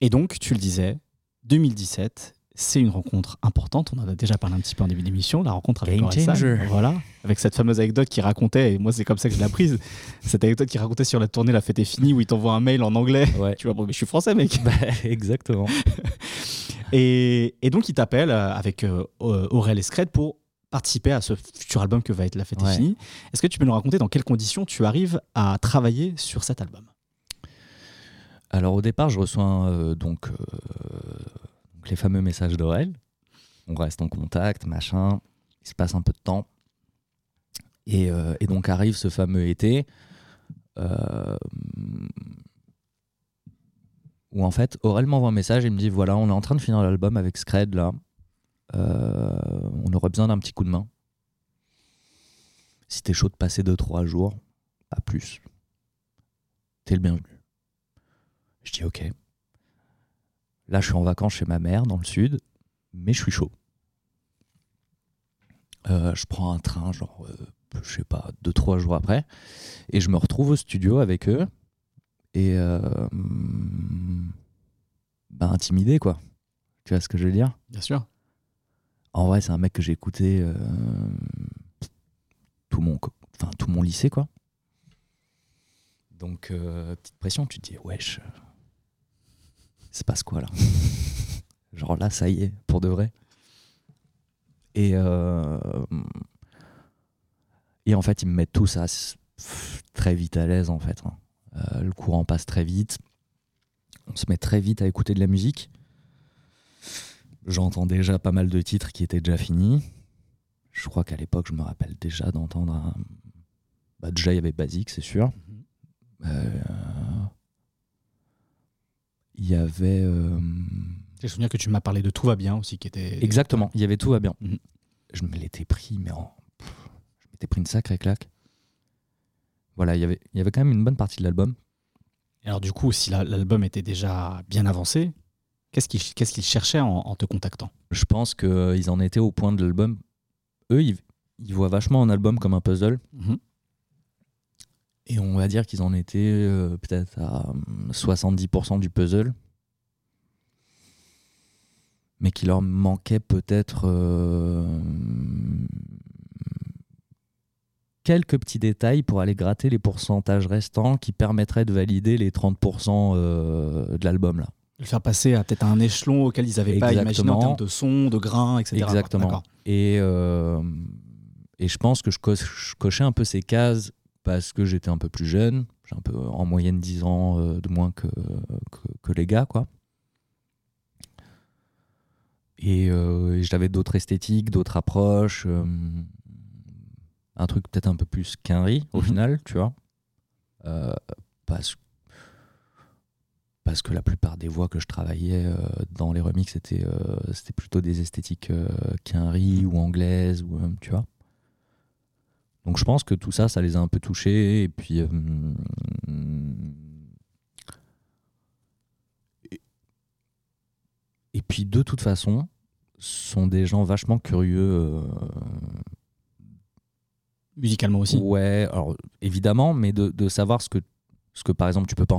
Et donc, tu le disais, 2017, c'est une rencontre importante. On en a déjà parlé un petit peu en début d'émission, la rencontre avec Game Orelsan. changer. Voilà, avec cette fameuse anecdote qui racontait, et moi c'est comme ça que je l'ai apprise, cette anecdote qui racontait sur la tournée La fête est finie où il t'envoie un mail en anglais. Ouais. Tu vois, bon, mais je suis français, mec. Bah, exactement. Et, et donc il t'appelle euh, avec euh, Aurel Escred pour participer à ce futur album que va être La fête est finie. Est-ce que tu peux nous raconter dans quelles conditions tu arrives à travailler sur cet album? Alors au départ, je reçois euh, donc, euh, donc les fameux messages d'Aurel. On reste en contact, machin. Il se passe un peu de temps. Et, euh, donc arrive ce fameux été euh, où en fait Aurel m'envoie un message et me dit voilà, on est en train de finir l'album avec Scred là. Euh, on aurait besoin d'un petit coup de main. Si t'es chaud de passer 2-3 jours, pas plus, t'es le bienvenu. Je dis ok. Là, je suis en vacances chez ma mère dans le sud, mais je suis chaud. Euh, je prends un train, genre, euh, je sais pas, deux, trois jours après, et je me retrouve au studio avec eux, et euh, bah, intimidé, quoi. Tu vois ce que je veux dire? Bien sûr. En vrai, c'est un mec que j'ai écouté euh, tout, mon, enfin, tout mon lycée, quoi. Donc, euh, petite pression, tu te dis, wesh, il se passe quoi là Genre là, ça y est, pour de vrai. Et, euh, et en fait, ils me mettent tout ça s- pff, très vite à l'aise, en fait. hein. Euh, le courant passe très vite. On se met très vite à écouter de la musique. J'entends déjà pas mal de titres qui étaient déjà finis. Je crois qu'à l'époque, je me rappelle déjà d'entendre un... Bah, déjà, il y avait Basique, c'est sûr. Euh, Il y avait... euh, J'ai souvenir que tu m'as parlé de Tout va bien aussi, qui était. Exactement, il y avait tout va bien. Mhm. Je me l'étais pris, mais en... je m'étais pris une sacrée claque. Voilà, il y avait, il y avait quand même une bonne partie de l'album. Alors, du coup, si la- l'album était déjà bien avancé, qu'est-ce qu'ils cherchaient en, en te contactant? Je pense qu'ils en étaient au point de l'album. Eux, ils, ils voient vachement un album comme un puzzle. Et on va dire qu'ils en étaient euh, peut-être à hum, 70% du puzzle. Mais qu'il leur manquait peut-être euh, quelques petits détails pour aller gratter les pourcentages restants qui permettraient de valider les 30% euh, de l'album là. Le faire passer à peut-être un échelon auquel ils n'avaient pas imaginé en termes de son, de grain, etc. Exactement. Et, euh, et je pense que je, co- je cochais un peu ces cases parce que j'étais un peu plus jeune. J'ai un peu en moyenne 10 ans euh, de moins que, que, que les gars, quoi. Et, euh, et j'avais d'autres esthétiques, d'autres approches. euh, un truc peut-être un peu plus quinri au Mhm. final, tu vois. Euh, parce, parce que la plupart des voix que je travaillais dans les remixes, c'était plutôt des esthétiques euh, quinri ou anglaises, ou, tu vois. Donc je pense que tout ça, ça les a un peu touchés. Et puis. euh, et- et puis de toute façon, ce sont des gens vachement curieux. euh, Musicalement aussi. Ouais, alors évidemment, mais de, de savoir ce que, ce que par exemple tu peux pas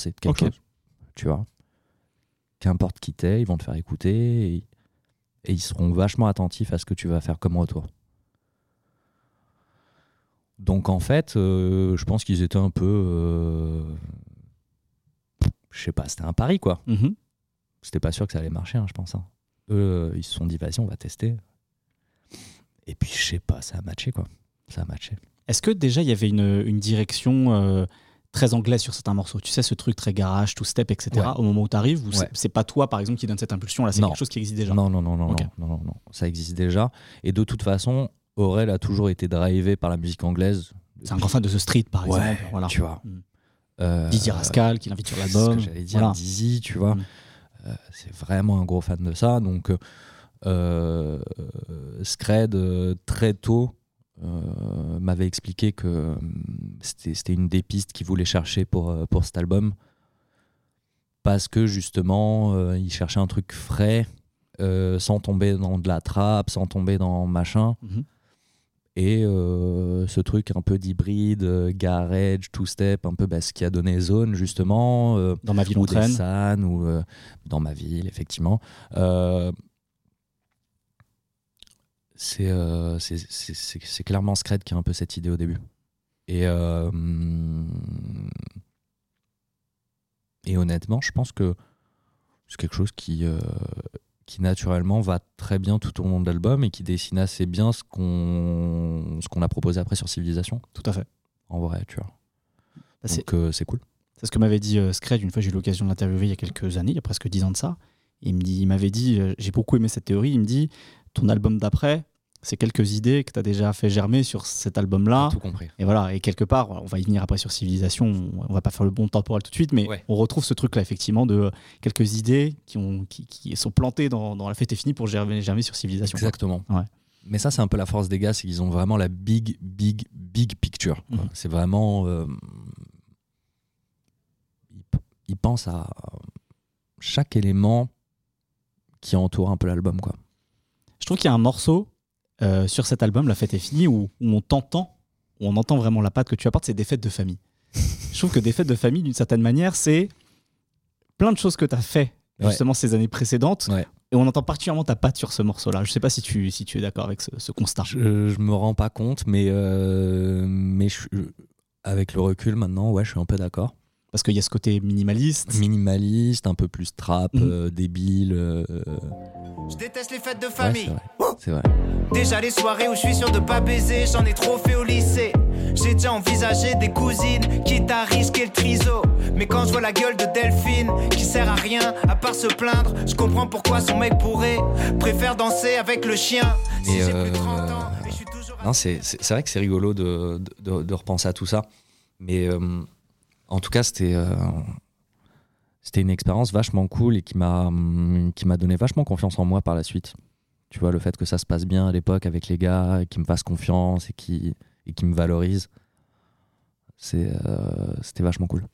c'est de quelque chose. Tu vois Qu'importe qui t'es, ils vont te faire écouter et, et ils seront vachement attentifs à ce que tu vas faire comme retour. Donc en fait, euh, je pense qu'ils étaient un peu. euh, je sais pas, c'était un pari quoi. Mhm. C'était pas sûr que ça allait marcher, hein, je pense. hein. Eux, ils se sont dit, vas-y, on va tester. Et puis, je sais pas, ça a matché quoi. Ça a matché. Est-ce que déjà il y avait une, une direction euh, très anglaise sur certains morceaux Tu sais, ce truc très garage, two step, etc. Ouais. Au moment où tu arrives, Ouais. c'est pas toi par exemple qui donne cette impulsion là, c'est quelque chose qui existe déjà Non, non, non, non, non, non, non. Ça existe déjà. Et de toute façon, Aurel a toujours été drivé par la musique anglaise. C'est un grand fan de The Street par Ouais, exemple. Voilà. tu vois. Mm. Euh, Dizzy Rascal qui l'invite sur l'album. que j'allais dire, Voilà. Dizzy, tu vois. Mm. Euh, c'est vraiment un gros fan de ça. Donc, euh, euh, Scred, euh, très tôt, euh, m'avait expliqué que euh, c'était une des pistes qu'il voulait chercher pour, euh, pour cet album. Parce que justement, euh, il cherchait un truc frais, euh, sans tomber dans de la trappe, sans tomber dans machin. Mhm. Et ce truc un peu d'hybride, garage, two-step, un peu bah, ce qui a donné Zone, justement. Dans ma ville ou des traîne. San, ou dans ma ville, effectivement. Euh, c'est euh, clairement Scred qui a un peu cette idée au début. Et, euh, et honnêtement, je pense que c'est quelque chose qui, euh, qui naturellement va très bien tout au long de l'album et qui dessine assez bien ce qu'on a proposé après sur Civilisation, Tout à fait. en vrai, tu vois. Bah, c'est Donc c'est cool. c'est ce que m'avait dit Scred une fois j'ai eu l'occasion de l'interviewer il y a quelques années, il y a presque 10 ans de ça. Il dit, m'avait dit, euh, j'ai beaucoup aimé cette théorie, il me dit, ton album d'après, c'est quelques idées que tu as déjà fait germer sur cet album-là. Tout compris. Et voilà, et quelque part, on va y venir après sur Civilisation, on va pas faire le bon temporel tout de suite, mais Ouais. on retrouve ce truc-là, effectivement, de quelques idées qui, ont, qui, qui sont plantées dans, dans La fête est finie pour germer, germer sur Civilisation. Exactement. Ouais. Mais ça, c'est un peu la force des gars, c'est qu'ils ont vraiment la big, big, big picture. Mhm. C'est vraiment. euh, ils pensent à chaque élément qui entoure un peu l'album. quoi. Je trouve qu'il y a un morceau euh, sur cet album, La fête est finie, où, où on t'entend, où on entend vraiment la patte que tu apportes, c'est des fêtes de famille. Je trouve que des fêtes de famille, d'une certaine manière, c'est plein de choses que tu as fait Ouais. justement ces années précédentes. Ouais. Et on entend particulièrement ta patte sur ce morceau-là. Je sais pas si tu, si tu es d'accord avec ce, ce constat. Je, je me rends pas compte, mais, euh, mais je- avec le recul maintenant, ouais, je suis un peu d'accord. Parce qu'il y a ce côté minimaliste. Minimaliste, un peu plus trap, Mhm. euh, débile. euh, Je déteste les fêtes de ouais, famille. c'est vrai. C'est vrai. Déjà les soirées où je suis sûr de pas baiser, j'en ai trop fait au lycée. J'ai déjà envisagé des cousines, quitte à risquer le triso. Mais quand je vois la gueule de Delphine, qui sert à rien à part se plaindre, je comprends pourquoi son mec pourrait préfère danser avec le chien. Si j'ai plus de euh, 30 ans, et je suis toujours Non, c'est vrai que c'est rigolo de, de, de repenser à tout ça. Mais euh, en tout cas, c'était euh, c'était une expérience vachement cool et qui m'a hum, qui m'a donné vachement confiance en moi par la suite. Tu vois, le fait que ça se passe bien à l'époque avec les gars, et qu'ils me fassent confiance et qui et qui me valorisent, c'est euh, c'était vachement cool.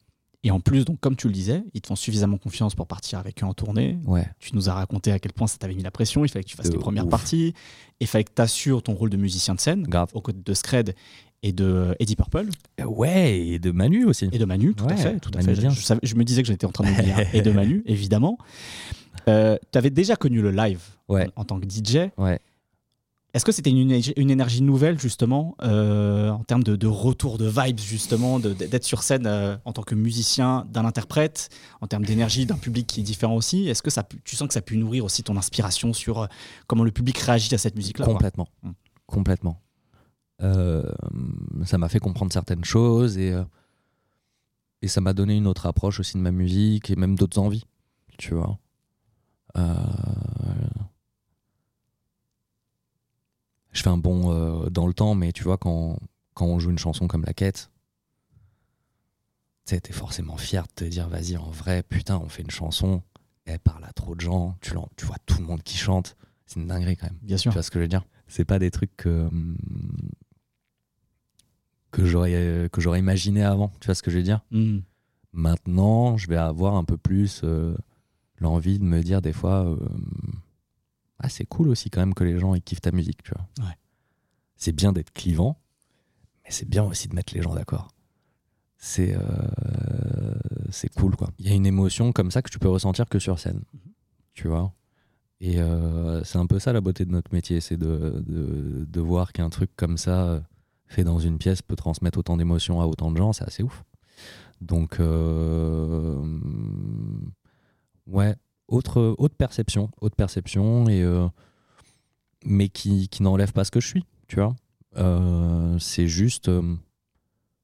Et en plus, donc, comme tu le disais, ils te font suffisamment confiance pour partir avec eux en tournée. Ouais, Tu nous as raconté à quel point ça t'avait mis la pression. Il fallait que tu fasses De les premières ouf. parties. Il fallait que tu assures ton rôle de musicien de scène grave. aux côtés de Scred et de euh, Eddie Purple Ouais, et de Manu aussi. et de Manu, tout à fait. Tout à fait. Je, Dieng. je savais- je me disais que j'étais en train d'oublier un. et de Manu, évidemment. Euh, tu avais déjà connu le live Ouais. en, en tant que DJ. Ouais. Est-ce que c'était une, énergie- une énergie nouvelle, justement, euh, en termes de, de retour de vibes, justement, de- d'être sur scène euh, en tant que musicien, d'un interprète, en termes d'énergie, d'un public qui est différent aussi? Est-ce que ça, tu sens que ça a pu nourrir aussi ton inspiration sur euh, comment le public réagit à cette musique-là Complètement. Mm. Complètement. Euh, ça m'a fait comprendre certaines choses et, euh, et ça m'a donné une autre approche aussi de ma musique et même d'autres envies, tu vois. Euh, je fais un bond dans le temps, mais tu vois, quand, quand on joue une chanson comme La Quête, tu t'es forcément fier de te dire, vas-y, en vrai, putain, on fait une chanson, elle parle à trop de gens, tu, tu vois tout le monde qui chante, c'est une dinguerie quand même. Bien Tu sûr. vois ce que je veux dire? C'est pas des trucs que, hum, que j'aurais que j'aurais imaginé avant. Tu vois ce que je veux dire? Mm. Maintenant, je vais avoir un peu plus euh, l'envie de me dire des fois, euh, ah c'est cool aussi quand même que les gens ils kiffent ta musique. Tu vois Ouais. C'est bien d'être clivant, mais c'est bien aussi de mettre les gens d'accord. C'est euh, c'est cool quoi. Il y a une émotion comme ça que tu peux ressentir que sur scène. Tu vois et euh, c'est un peu ça la beauté de notre métier, c'est de, voir qu'un truc comme ça, euh, fait dans une pièce, peut transmettre autant d'émotions à autant de gens, c'est assez ouf. Donc, euh, ouais, autre, autre perception, autre perception, mais qui, n'enlève pas ce que je suis, tu vois. C'est juste,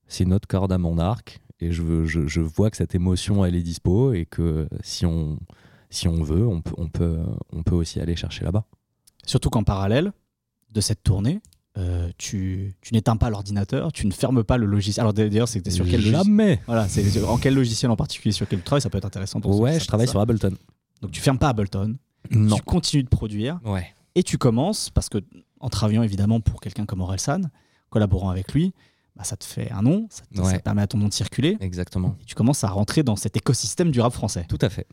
c'est une autre corde à mon arc, et je vois que cette émotion, elle est dispo, et que si on, si on veut, on peut, on peut, on peut aussi aller chercher là-bas. Surtout qu'en parallèle de cette tournée, euh, tu, tu n'éteins pas l'ordinateur, tu ne fermes pas le logiciel. Alors d'ailleurs, c'était sur quel logiciel? Jamais Voilà, c'est en quel logiciel en particulier sur quel tu travailles, ça peut être intéressant. pour Ouais, je travaille sur. Ableton. Donc tu fermes pas Ableton, Non. tu continues de produire Ouais. et tu commences parce que en travaillant évidemment pour quelqu'un comme Orelsan, collaborant avec lui, bah, ça te fait un nom, ça te, Ouais. ça te permet à ton nom de circuler. Exactement. Et tu commences à rentrer dans cet écosystème du rap français. Tout à fait.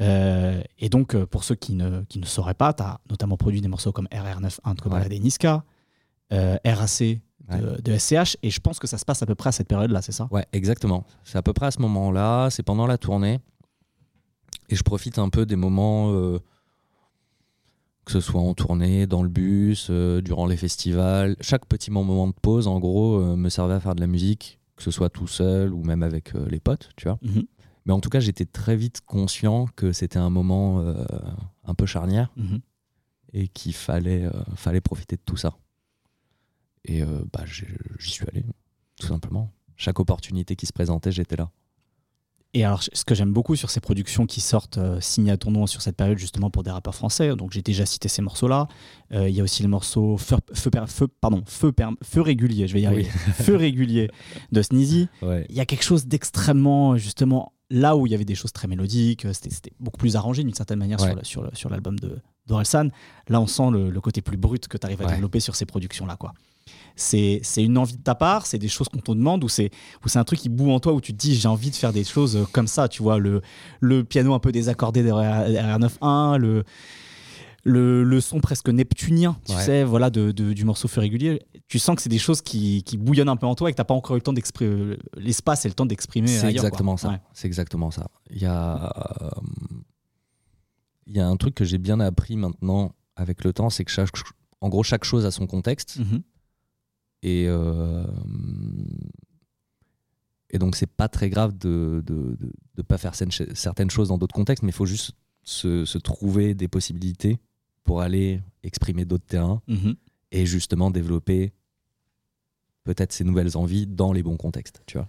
Euh, et donc, euh, pour ceux qui ne, qui ne sauraient pas, tu as notamment produit des morceaux comme RR91 de Kobalade et Niska, euh, RAC de, Ouais. de SCH, et je pense que ça se passe à peu près à cette période-là, c'est ça? Ouais, exactement. C'est à peu près à ce moment-là, c'est pendant la tournée. Et je profite un peu des moments, euh, que ce soit en tournée, dans le bus, durant les festivals. Chaque petit moment de pause, en gros, me servait à faire de la musique, que ce soit tout seul ou même avec les potes, tu vois. Mhm. Mais en tout cas, j'étais très vite conscient que c'était un moment euh, un peu charnière Mhm. et qu'il fallait, euh, fallait profiter de tout ça. Et euh, bah, j'y suis allé, tout simplement. Chaque opportunité qui se présentait, j'étais là. Et alors, ce que j'aime beaucoup sur ces productions qui sortent euh, signées à ton nom sur cette période, justement pour des rappeurs français, donc j'ai déjà cité ces morceaux-là. Euh, Il y a aussi le morceau Feu, feu, pardon, feu, feu régulier, je vais y arriver. Feu régulier de Sneezy. Ouais. Il y a quelque chose d'extrêmement, justement, là où il y avait des choses très mélodiques, euh, c'était beaucoup plus arrangé d'une certaine manière Ouais. sur le- sur sur l'album de d'Orelsan. Là, on sent le, le côté plus brut que tu arrives à Ouais. développer sur ces productions-là. quoi. C'est une envie de ta part, c'est des choses qu'on te demande, ou c'est un truc qui boue en toi, où tu te dis j'ai envie de faire des choses euh, comme ça, tu vois, le, le piano un peu désaccordé de R91, le, le, le son presque neptunien, tu Ouais. sais, voilà, de, de- du morceau feu régulier. Tu sens que c'est des choses qui, qui bouillonnent un peu en toi et que t'as pas encore eu le temps d'exprimer, l'espace et le temps d'exprimer. C'est exactement ça. C'est exactement ça. Il y a, euh, il y a un truc que j'ai bien appris maintenant avec le temps, c'est que chaque, en gros, chaque chose a son contexte. Mhm. Et, euh, et donc, c'est pas très grave de ne de, de pas faire certaines certaines choses dans d'autres contextes, mais il faut juste se, se trouver des possibilités pour aller exprimer d'autres terrains Mhm. et justement développer peut-être ces nouvelles envies dans les bons contextes, tu vois.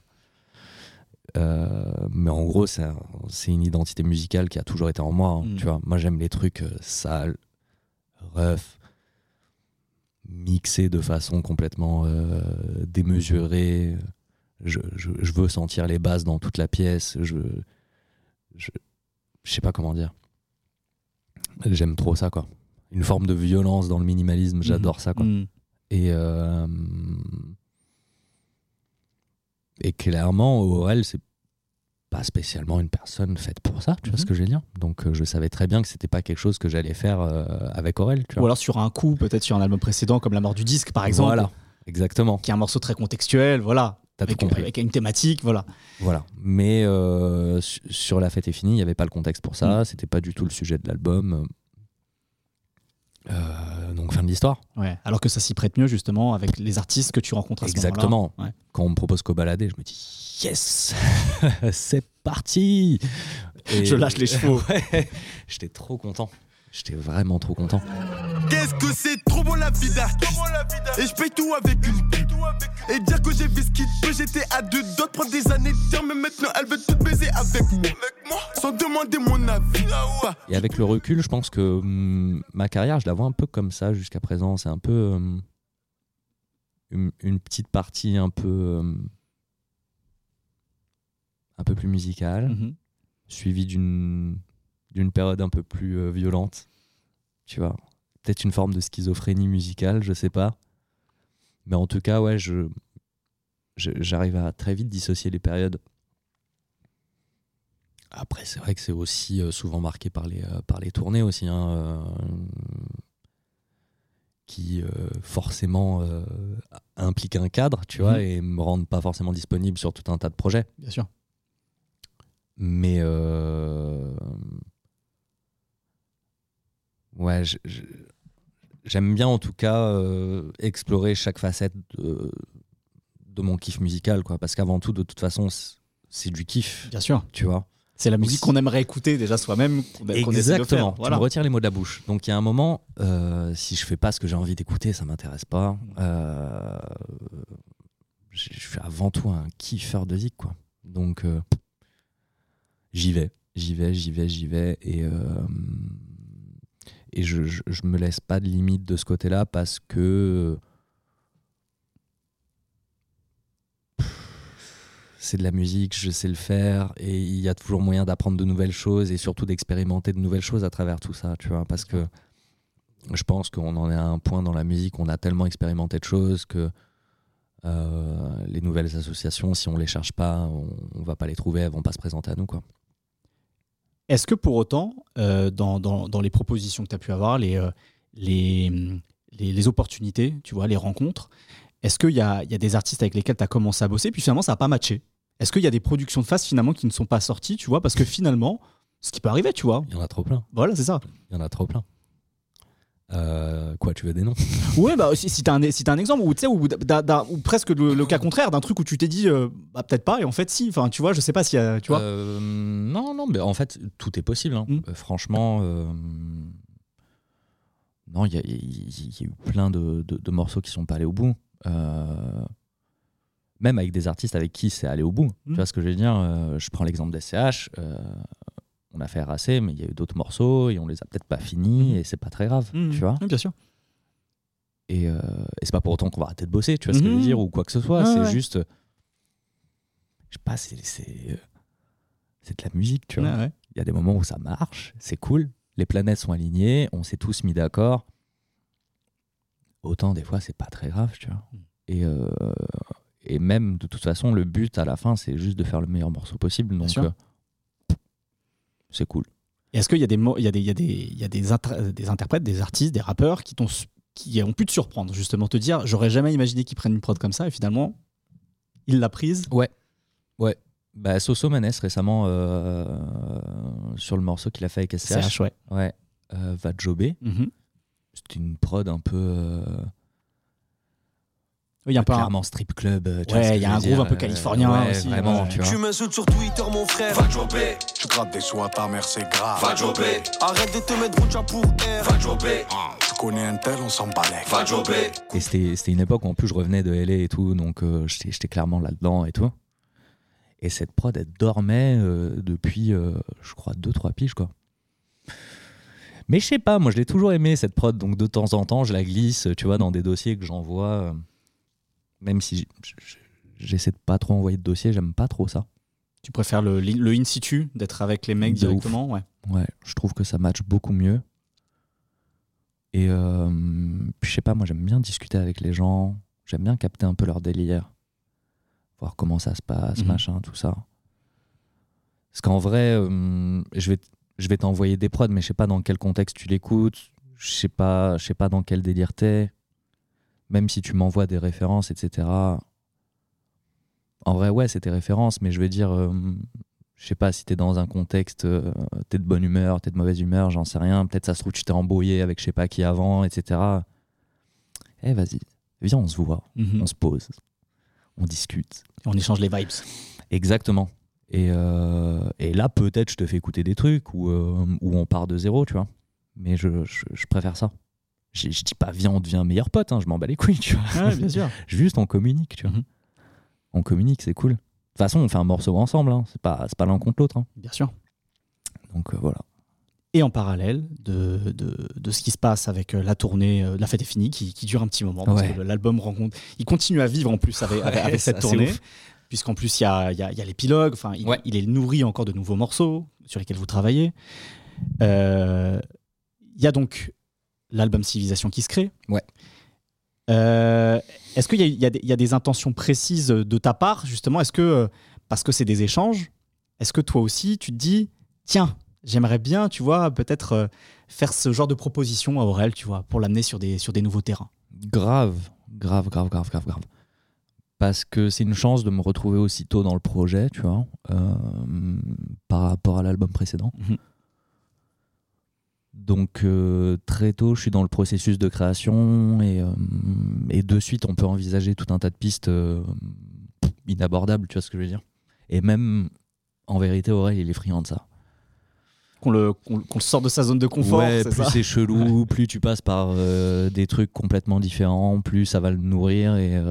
Euh, mais en gros, c'est un- c'est une identité musicale qui a toujours été en moi. hein, Mm. Tu vois, moi j'aime les trucs euh, sales, rough, mixés de façon complètement euh, démesurée. Je, je- je veux sentir les basses dans toute la pièce. Je, je, je sais pas comment dire. J'aime trop ça, quoi. Une forme de violence dans le minimalisme. J'adore ça, quoi. Mhm. Et, euh, et clairement, Aurel, c'est pas spécialement une personne faite pour ça, tu vois Mhm. ce que je veux dire? Donc euh, je savais très bien que c'était pas quelque chose que j'allais faire euh, avec Aurel, tu Ou alors sur un coup, peut-être sur un album précédent, comme La mort du disque, par exemple, Voilà, exactement. qui est un morceau très contextuel, voilà. T'as tout Avec, compris. avec une thématique, voilà. Voilà. Mais euh, su- sur La fête est finie, il n'y avait pas le contexte pour Mm. ça, c'était pas du tout le sujet de l'album. Euh, donc fin de l'histoire. Ouais. Alors que ça s'y prête mieux, justement, avec les artistes que tu rencontres à ce moment-là. Exactement. Ouais. Quand on me propose qu'au balader, je me dis yes, c'est parti. Et- Je lâche les chevaux. Ouais. J'étais trop content. J'étais vraiment trop content. Qu'est-ce que c'est trop bon la vie d'artiste Et je paye tout avec une pub Et dire que j'ai vu ce qu'il peut J'étais à deux d'autres prendre des années de dire Mais maintenant elle veut tout baiser avec moi Sans demander mon avis Pas Et avec le recul, je pense que hum, ma carrière, je la vois un peu comme ça jusqu'à présent. C'est un peu hum, une, une petite partie un peu hum, un peu plus musicale. Mhm. suivi d'une d'une période un peu plus euh, violente. Tu vois, peut-être une forme de schizophrénie musicale, je sais pas. Mais en tout cas, ouais, je j'arrive à très vite dissocier les périodes. Après, c'est vrai que c'est aussi euh, souvent marqué par les, euh, par les tournées aussi, hein, euh, qui euh, forcément euh, impliquent un cadre, tu vois, Mhm. et me rendent pas forcément disponible sur tout un tas de projets. Bien sûr. Mais ouais, j'aime bien en tout cas euh, explorer chaque facette de, de mon kiff musical, quoi. Parce qu'avant tout, de toute façon, c'est du kiff, Bien sûr. tu vois. C'est la musique qu'on aimerait écouter déjà soi-même. Exactement. Tu Voilà. me retires les mots de la bouche. Donc il y a un moment, euh, si je fais pas ce que j'ai envie d'écouter, ça m'intéresse pas. Euh, je suis avant tout un kiffeur de zik, quoi. Donc j'y vais, j'y vais, j'y vais, j'y vais, et et je, je, me laisse pas de limite de ce côté-là parce que c'est de la musique, je sais le faire, et il y a toujours moyen d'apprendre de nouvelles choses et surtout d'expérimenter de nouvelles choses à travers tout ça, tu vois, parce que je pense qu'on en est à un point dans la musique, on a tellement expérimenté de choses que euh, les nouvelles associations, si on les cherche pas, on, on va pas les trouver, elles vont pas se présenter à nous, quoi. Est-ce que pour autant, euh, dans, dans- dans les propositions que tu as pu avoir, les, euh, les, les, les opportunités, tu vois, les rencontres, est-ce qu'il y a, il y a des artistes avec lesquels tu as commencé à bosser, puis finalement ça n'a pas matché? Est-ce qu'il y a des productions de face finalement qui ne sont pas sorties, tu vois, parce que finalement, ce qui peut arriver, tu vois, Il y en a trop plein, voilà, c'est ça. il y en a trop plein. Euh, quoi, tu veux des noms? Ouais, bah si, si t'as un, si t'as un exemple, ou, ou, ou presque le, le cas contraire d'un truc où tu t'es dit, euh, bah, peut-être pas, et en fait si, enfin tu vois, je sais pas si, tu vois. Euh, Non, non, mais en fait, tout est possible. hein. Mm. Euh, franchement, euh, non, il y, y- y a eu plein de, de- de morceaux qui sont pas allés au bout. Euh, Même avec des artistes avec qui c'est allé au bout. Mm. Tu vois ce que je veux dire? Euh, Je prends l'exemple d'SCH. euh, on a fait RAC, mais il y a eu d'autres morceaux et on les a peut-être pas finis Mm. et c'est pas très grave. Mmh, Tu vois oui, bien sûr. Et, euh, et c'est pas pour autant qu'on va arrêter de bosser, tu vois ce que je Mhm. veux dire, ou quoi que ce soit. C'est ouais. juste. Je sais pas, c'est. C'est euh, c'est de la musique, tu vois. Ouais. Il y a des moments où ça marche, c'est cool. Les planètes sont alignées, on s'est tous mis d'accord. Autant des fois, c'est pas très grave, tu vois. Et, euh, et même, de toute façon, le but à la fin, c'est juste de faire le meilleur morceau possible. Donc, c'est cool. Est-ce qu'il y a des il y a des il y a des il y a des, inter- des interprètes, des artistes, des rappeurs qui t'ont su- qui ont pu te surprendre justement te dire j'aurais jamais imaginé qu'ils prennent une prod comme ça et finalement il l'a prise. Bah, Soso Manes récemment euh, sur le morceau qu'il a fait avec SCH. CH, ouais. Ouais. Euh, va jobber. Mhm. C'était une prod un peu. Euh, Oui, Il y a un peu un- clairement strip club. euh, tu vois Ouais, il y a un groove un peu euh, californien ouais, aussi, Vraiment, ouais. tu vois. Tu m'insultes sur Twitter, mon frère. Va jobber. Tu grattes des sous à ta mère, c'est grave. Va jobber. Arrête de te mettre Boucha pour air. Va jobber. Ah, tu connais un tel, on s'en balait. Va jobber. Et c'était c'était une époque où en plus je revenais de LA et tout, donc euh, j'étais j'étais clairement là-dedans et tout. Et cette prod, elle dormait euh, depuis, euh, je crois, 2-3 piges, quoi. Mais je sais pas, moi je l'ai toujours aimé cette prod, donc de temps en temps je la glisse, tu vois, dans des dossiers que j'envoie. Même si j'essaie de pas trop envoyer de dossiers, j'aime pas trop ça. Tu préfères le, le in situ, d'être avec les mecs De ouf. directement ouais. Ouais, je trouve que ça match beaucoup mieux. Et euh, puis je sais pas, moi j'aime bien discuter avec les gens, j'aime bien capter un peu leur délire, voir comment ça se passe, Mhm. machin, tout ça. Parce qu'en vrai, euh, je vais, je vais t'envoyer des prods, mais je sais pas dans quel contexte tu l'écoutes, je sais pas, je sais pas dans quel délire t'es. Même si tu m'envoies des références, etc. En vrai, ouais, c'est tes références, mais je veux dire, euh, je sais pas si t'es dans un contexte, euh, t'es de bonne humeur, t'es de mauvaise humeur, j'en sais rien. Peut-être ça se trouve tu t'es embrouillé avec je sais pas qui avant, etc. Eh vas-y, viens on se voit, Mhm. on se pose, on discute. On échange les vibes. Exactement. Et, euh, et là peut-être je te fais écouter des trucs où, euh, on part de zéro, tu vois. Mais je, je, je préfère ça. Je, je dis pas viens on devient meilleur pote, hein, je m'en bats les couilles, tu vois. Ouais, bien sûr. Juste on communique, tu vois. Mhm. On communique, c'est cool. De toute façon, on fait un morceau ensemble, hein. c'est pas, pas l'un contre l'autre. hein. Bien sûr. Donc euh, voilà. Et en parallèle de, de, de ce qui se passe avec euh, la tournée euh, La fête est finie, qui, qui dure un petit moment, parce Ouais. que l'album rencontre. Il continue à vivre en plus avec, cette tournée, puisqu'en plus il y a, y a- y a l'épilogue, enfin, il, Ouais. il est nourri encore de nouveaux morceaux sur lesquels vous travaillez. Euh, Il y a donc l'album Civilisation qui se crée. Ouais. Euh, Est-ce qu'il y, y a des- il y a des intentions précises de ta part, justement? Est-ce que, euh, parce que c'est des échanges, est-ce que toi aussi tu te dis, tiens, j'aimerais bien, tu vois, peut-être euh, faire ce genre de proposition à Aurel, tu vois, pour l'amener sur des, sur des nouveaux terrains? Grave, grave, grave, grave, grave, grave. Parce que c'est une chance de me retrouver aussitôt dans le projet, tu vois, euh, par rapport à l'album précédent. Mhm. Donc euh, très tôt, je suis dans le processus de création et, euh, et de suite, on peut envisager tout un tas de pistes euh, inabordables, tu vois ce que je veux dire. Et même, en vérité, Aurel, il est friand de ça. Qu'on le, sort de sa zone de confort. ouais, plus c'est chelou, plus tu passes par des trucs complètement différents, plus ça va le nourrir et,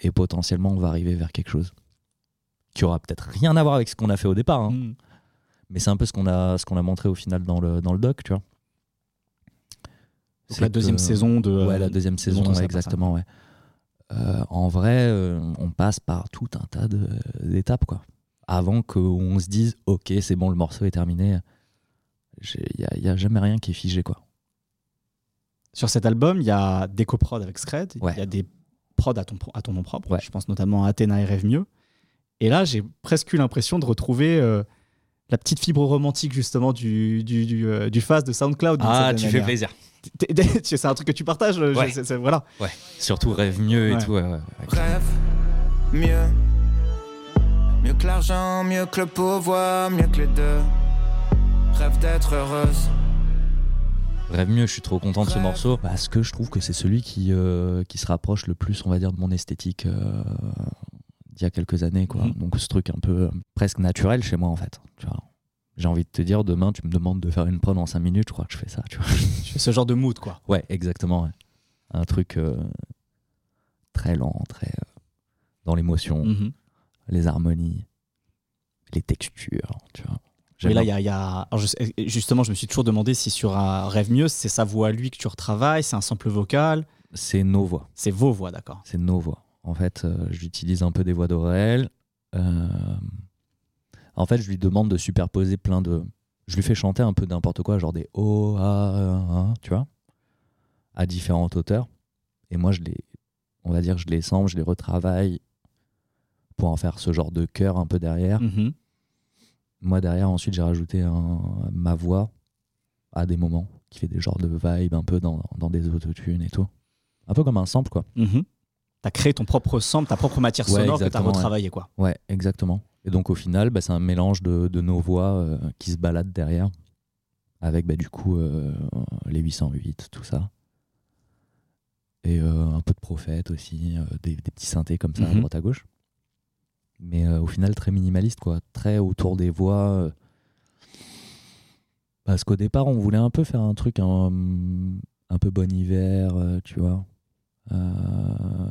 et potentiellement on va arriver vers quelque chose qui aura peut-être rien à voir avec ce qu'on a fait au départ. hein. Mm. Mais c'est un peu ce qu'on a, ce qu'on a montré au final dans le, dans le doc, tu vois. C'est la deuxième que- saison de. Ouais, la deuxième saison, ouais, exactement, ouais. Euh, en vrai, euh, on passe par tout un tas d'étapes, quoi. Avant qu'on se dise, ok, c'est bon, le morceau est terminé. Il n'y a, y a jamais rien qui est figé, quoi. Sur cet album, il y a des coprods avec Scred, il Ouais. y a des prods à ton, à ton nom propre. Ouais. Je pense notamment à Athéna et Rêve Mieux. Et là, j'ai presque eu l'impression de retrouver euh, la petite fibre romantique, justement, du, du, du, euh, du phase de SoundCloud. Ah, tu fais plaisir. C'est un truc que tu partages je- Voilà. Ouais, surtout rêve mieux et Ouais. tout. ouais, ouais, ouais. Rêve mieux. Mieux que l'argent, mieux que le pouvoir, mieux que les deux. Rêve d'être heureuse. Rêve mieux, je suis trop content de ce morceau parce que je trouve que c'est celui qui, euh, qui se rapproche le plus, on va dire, de mon esthétique euh, d'il y a quelques années. Quoi. Mhm. Donc ce truc un peu euh, presque naturel chez moi en fait. J'ai envie de te dire, demain tu me demandes de faire une prod en 5 minutes, je crois que je fais ça. Tu vois. Tu fais ce genre de mood, quoi. Ouais, exactement. ouais. Un truc euh, très lent, très euh, dans l'émotion, Mhm. les harmonies, les textures. Tu vois. Oui, J'aime là, il y a. il y a- alors, je sais- justement, je me suis toujours demandé si sur un Rêve Mieux, c'est sa voix à lui que tu retravailles, c'est un sample vocal, C'est nos voix. c'est vos voix, d'accord. c'est nos voix. En fait, euh, j'utilise un peu des voix d'Aurel. Euh, en fait, je lui demande de superposer plein de. Je lui fais chanter un peu n'importe quoi, genre des O, A, A, tu vois, à différentes hauteurs. Et moi, je les, on va dire, je les sens, je les retravaille pour en faire ce genre de chœur un peu derrière. Mhm. Moi, derrière, ensuite, j'ai rajouté un- ma voix à des moments qui fait des genres de vibes un peu dans, dans des autotunes et tout. Un peu comme un sample, quoi. Mhm. T'as créé ton propre sample, ta propre matière Ouais, sonore que t'as exactement, ouais. retravaillé, quoi. Ouais, exactement. Et donc au final, bah, c'est un mélange de, de nos voix euh, qui se baladent derrière, avec bah, du coup euh, les 808, tout ça. Et euh, un peu de prophète aussi, des, des petits synthés comme ça à Mhm. droite à gauche. Mais au final, très minimaliste, quoi. Très autour des voix. Parce qu'au départ, on voulait un peu faire un truc un, un peu bon hiver, tu vois. Euh,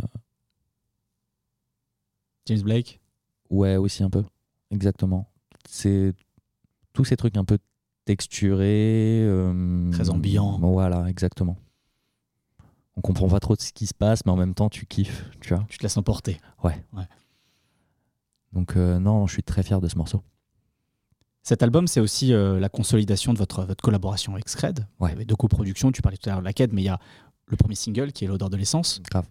James Blake? Ouais, aussi un peu. Exactement. C'est tous ces trucs un peu texturés. euh, Très ambiants. Voilà, exactement. On comprend pas trop de ce qui se passe, mais en même temps, tu kiffes, tu vois. Tu te laisses emporter. Donc, euh, non, je suis très fier de ce morceau. Cet album, c'est aussi euh, la consolidation de votre, votre collaboration avec Scred. Vous Ouais. avez deux coproductions, tu parlais tout à l'heure de la quête, mais il y a le premier single qui est L'odeur de l'essence. Grave.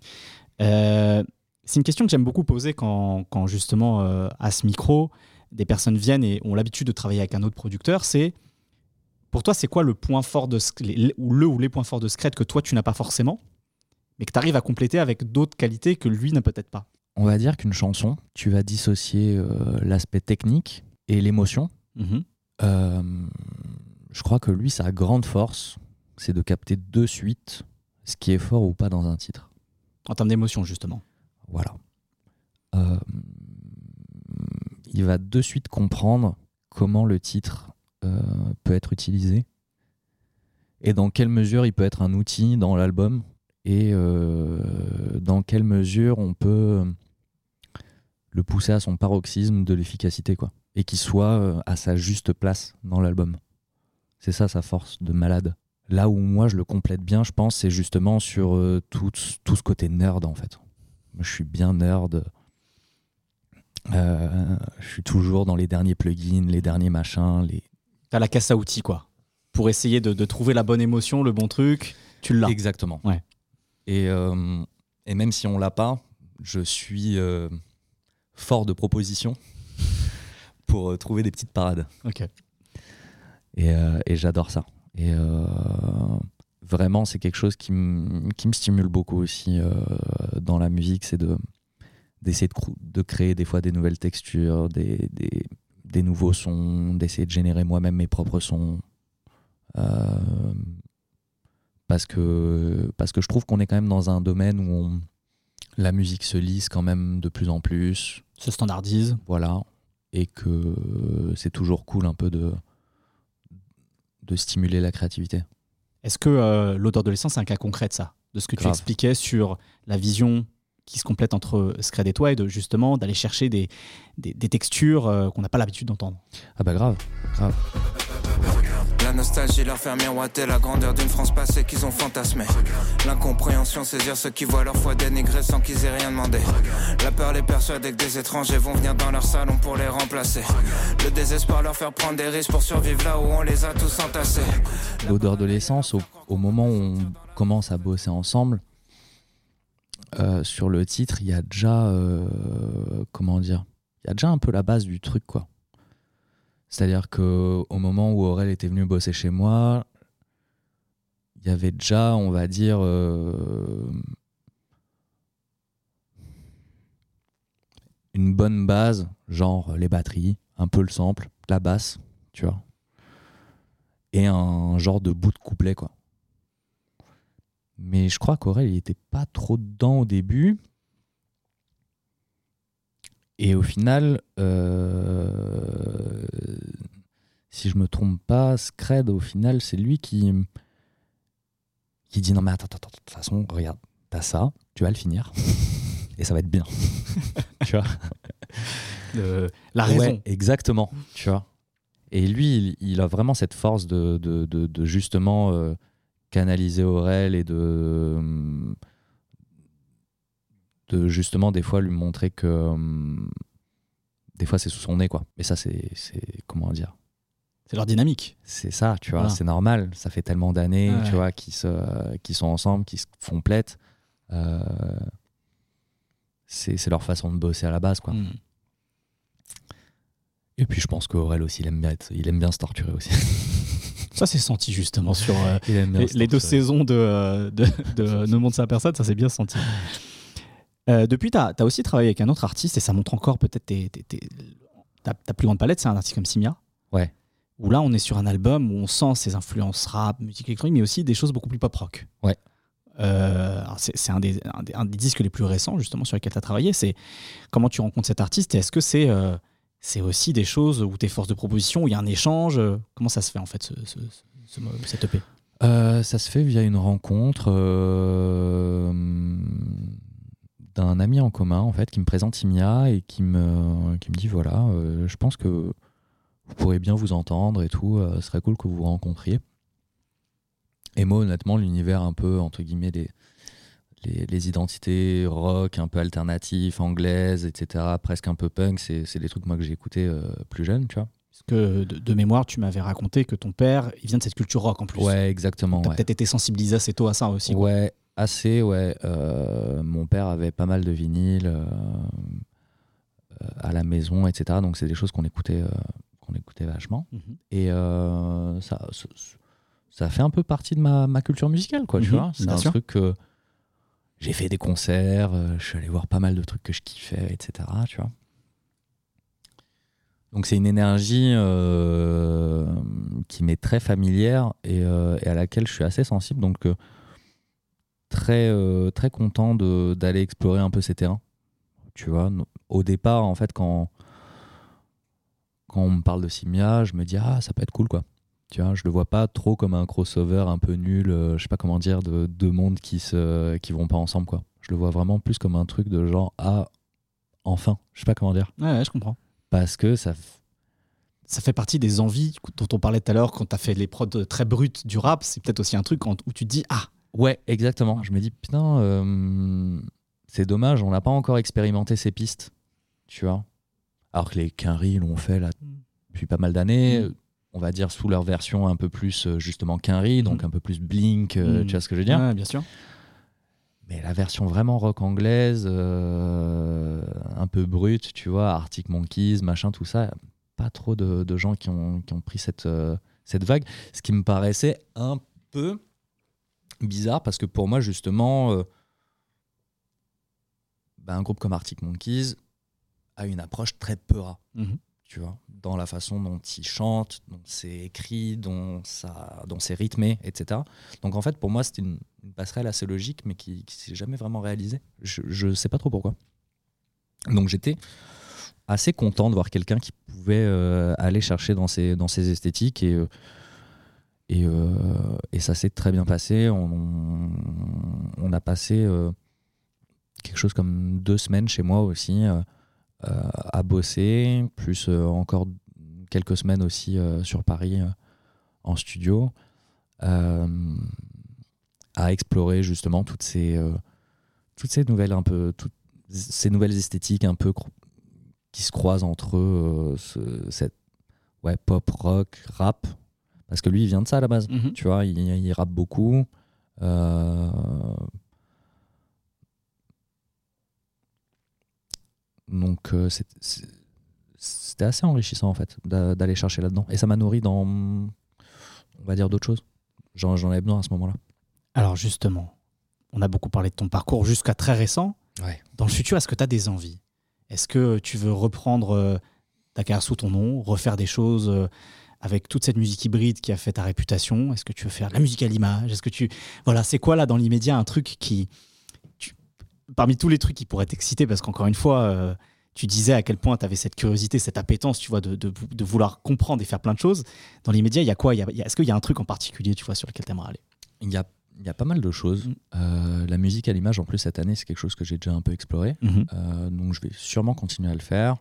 Euh, c'est une question que j'aime beaucoup poser quand, quand justement, euh, à ce micro, des personnes viennent et ont l'habitude de travailler avec un autre producteur. C'est pour toi, c'est quoi le point fort de les- le ou les points forts de Scred que toi tu n'as pas forcément, mais que tu arrives à compléter avec d'autres qualités que lui n'a peut-être pas? On va dire qu'une chanson, tu vas dissocier euh, l'aspect technique et l'émotion. Mhm. Euh, je crois que lui, sa grande force, c'est de capter de suite ce qui est fort ou pas dans un titre. En termes d'émotion, justement. Voilà. Euh, il va de suite comprendre comment le titre euh, peut être utilisé et dans quelle mesure il peut être un outil dans l'album et euh, dans quelle mesure on peut le pousser à son paroxysme de l'efficacité quoi et qu'il soit à sa juste place dans l'album. C'est ça sa force de malade. Là où moi je le complète bien, je pense, c'est justement sur euh, tout, tout ce côté nerd en fait. Je suis bien nerd. Euh, je suis toujours dans les derniers plugins, les derniers machins. Les... T'as la casse à outils, quoi. Pour essayer de, de trouver la bonne émotion, le bon truc, tu l'as. Exactement. Ouais. Et, euh, et même si on l'a pas, je suis fort de propositions pour trouver des petites parades. Ok. Et, et j'adore ça. Et euh, vraiment, c'est quelque chose qui me qui me stimule beaucoup aussi euh, dans la musique, c'est de d'essayer de, créer des fois des nouvelles textures, des, des, des nouveaux sons, d'essayer de générer moi-même mes propres sons. Euh, parce, que, parce que je trouve qu'on est quand même dans un domaine où on- la musique se lisse quand même de plus en plus. Se standardise. Voilà. et que c'est toujours cool un peu de, de stimuler la créativité. Est-ce que euh, l'odeur de l'essence, c'est un cas concret de ça? De ce que tu expliquais sur la vision qui se complète entre Scred et toi et de justement d'aller chercher des, des, des textures euh, qu'on n'a pas l'habitude d'entendre? Ah bah grave, grave. La nostalgie leur fait miroiter la grandeur d'une France passée qu'ils ont fantasmé. L'incompréhension saisir ceux qui voient leur foi dénigrée sans qu'ils aient rien demandé. La peur les persuader que des étrangers vont venir dans leur salon pour les remplacer. Le désespoir leur faire prendre des risques pour survivre là où on les a tous entassés. L'odeur de l'essence, au, au moment où on commence à bosser ensemble, euh, sur le titre, il y a déjà, euh, comment dire, il y a déjà un peu la base du truc, quoi. C'est-à-dire que au moment où Aurel était venu bosser chez moi, il y avait déjà, on va dire, euh, une bonne base, genre les batteries, un peu le sample, la basse, tu vois, et un genre de bout de couplet, quoi. Mais je crois qu'Aurel, il était pas trop dedans au début. Et au final, euh, si je me trompe pas, Scred, au final, c'est lui qui, qui dit non mais attends, attends, de toute façon, regarde, t'as ça, tu vas le finir. Et ça va être bien. tu vois Euh, la raison. Ouais, exactement, tu vois. Et lui, il, il a vraiment cette force de, de, de- de justement euh, canaliser Aurel et de, de justement des fois lui montrer que hum, des fois c'est sous son nez, quoi. Mais ça, c'est, c'est comment dire? C'est leur dynamique. c'est ça, tu vois, Voilà. c'est normal. Ça fait tellement d'années, Ouais. tu vois, qu'ils se, qu'ils sont ensemble, qu'ils se font plète. Euh, c'est, leur façon de bosser à la base, quoi. Mm. Et puis je pense qu'Aurel aussi, il aime bien, être- il aime bien se torturer aussi. Ça, c'est senti justement sur euh, les, deux saisons de, euh, de, de Ne montre ça à personne, ça s'est bien senti. Euh, depuis, tu as, aussi travaillé avec un autre artiste et ça montre encore peut-être ta, ta plus grande palette, c'est un artiste comme Simia. Ouais. Où là, on est sur un album où on sent ses influences rap, musique électronique, mais aussi des choses beaucoup plus pop rock. Ouais. Euh, c'est un des, un, des, un des disques les plus récents justement sur lesquels tu as travaillé. C'est comment tu rencontres cet artiste et est-ce que c'est euh, c'est aussi des choses où tes forces de proposition, où il y a un échange Comment ça se fait en fait, ce, ce, ce, ce- cette EP Euh, ça se fait via une rencontre euh, d'un ami en commun en fait qui me présente Imia et qui me, qui me dit voilà, euh, je pense que vous pourrez bien vous entendre et tout, euh, ce serait cool que vous vous rencontriez. Et moi honnêtement l'univers un peu entre guillemets des les, les identités rock un peu alternatives, anglaises, etc., presque un peu punk, c'est des trucs moi que j'ai écouté euh, plus jeune, tu vois. Parce que de, de mémoire, tu m'avais raconté que ton père, il vient de cette culture rock en plus. Ouais, exactement. Tu as ouais. peut-être été sensibilisé assez tôt à ça aussi. Ouais, assez, ouais. Euh, mon père avait pas mal de vinyles euh, à la maison, etc. Donc c'est des choses qu'on écoutait, euh, qu'on écoutait vachement. Mhm. Et ça, ça, ça fait un peu partie de ma, ma culture musicale, quoi, tu Mhm, vois. C'est un sûr. truc que j'ai fait des concerts, je suis allé voir pas mal de trucs que je kiffais, etc. Tu vois. Donc c'est une énergie qui m'est très familière et, et à laquelle je suis assez sensible. Donc très, euh, très content d'aller explorer un peu ces terrains. Tu vois, au départ, en fait, quand, quand on me parle de Simia, je me dis, ah, ça peut être cool, quoi. Tu vois, je le vois pas trop comme un crossover un peu nul, euh, je sais pas comment dire, de deux mondes qui, se, qui vont pas ensemble, quoi. Je le vois vraiment plus comme un truc de genre, ah, enfin, je sais pas comment dire. Ouais, ouais, je comprends. Parce que ça, Ça fait partie des envies dont on parlait tout à l'heure quand tu as fait les prods très brutes du rap. C'est peut-être aussi un truc où tu te dis Ah, Ouais, exactement. Je me dis, putain, euh, c'est dommage, on n'a pas encore expérimenté ces pistes, tu vois. Alors que les Quinry l'ont fait là depuis pas mal d'années, Mm. on va dire sous leur version un peu plus euh, justement Quinry, donc Mm. un peu plus Blink, euh, Mm. tu vois ce que je veux dire. Ouais, bien sûr. Mais la version vraiment rock anglaise, euh, un peu brute, tu vois, Arctic Monkeys, machin, tout ça, pas trop de, de gens qui ont, qui ont pris cette, cette vague. Ce qui me paraissait un peu bizarre parce que pour moi, justement, euh, bah, un groupe comme Arctic Monkeys a une approche très peura, Mhm. tu vois, dans la façon dont ils chantent, dont c'est écrit, dont, ça, dont c'est rythmé, etc. Donc en fait, pour moi, c'était une, une passerelle assez logique, mais qui, qui s'est jamais vraiment réalisée. Je, je sais pas trop pourquoi. Donc j'étais assez content de voir quelqu'un qui pouvait euh, aller chercher dans ses, dans ses esthétiques et, euh, et, euh, et ça s'est très bien passé. On, a passé quelque chose comme deux semaines chez moi aussi à bosser, plus encore quelques semaines aussi sur Paris en studio, à explorer justement toutes ces, toutes ces nouvelles un peu, toutes ces nouvelles esthétiques un peu qui se croisent entre eux, ce, cette ouais, pop, rock, rap. Parce que lui, il vient de ça à la base. Mhm. Tu vois, il, il rappe beaucoup. Euh, Donc, euh, c'était assez enrichissant en fait d'a- d'aller chercher là-dedans. Et ça m'a nourri dans, on va dire, d'autres choses. J'en avais besoin à ce moment-là. Alors justement, on a beaucoup parlé de ton parcours jusqu'à très récent. Ouais. Dans le futur, est-ce que tu as des envies? Est-ce que tu veux reprendre euh, ta carrière sous ton nom, refaire des choses avec toute cette musique hybride qui a fait ta réputation Est-ce que tu veux faire de la musique à l'image? Est-ce que tu voilà, c'est quoi là dans l'immédiat un truc qui tu- parmi tous les trucs qui pourraient t'exciter? Parce qu'encore une fois euh, tu disais à quel point tu avais cette curiosité, cette appétence, tu vois, de, de- de vouloir comprendre et faire plein de choses. Dans l'immédiat, il y a quoi? Est-ce qu'il y a un truc en particulier, tu vois, sur lequel tu aimerais aller? Il y a, il y a pas mal de choses. Mm. Euh, la musique à l'image, en plus, cette année, c'est quelque chose que j'ai déjà un peu exploré. Mhm. Euh, donc, je vais sûrement continuer à le faire.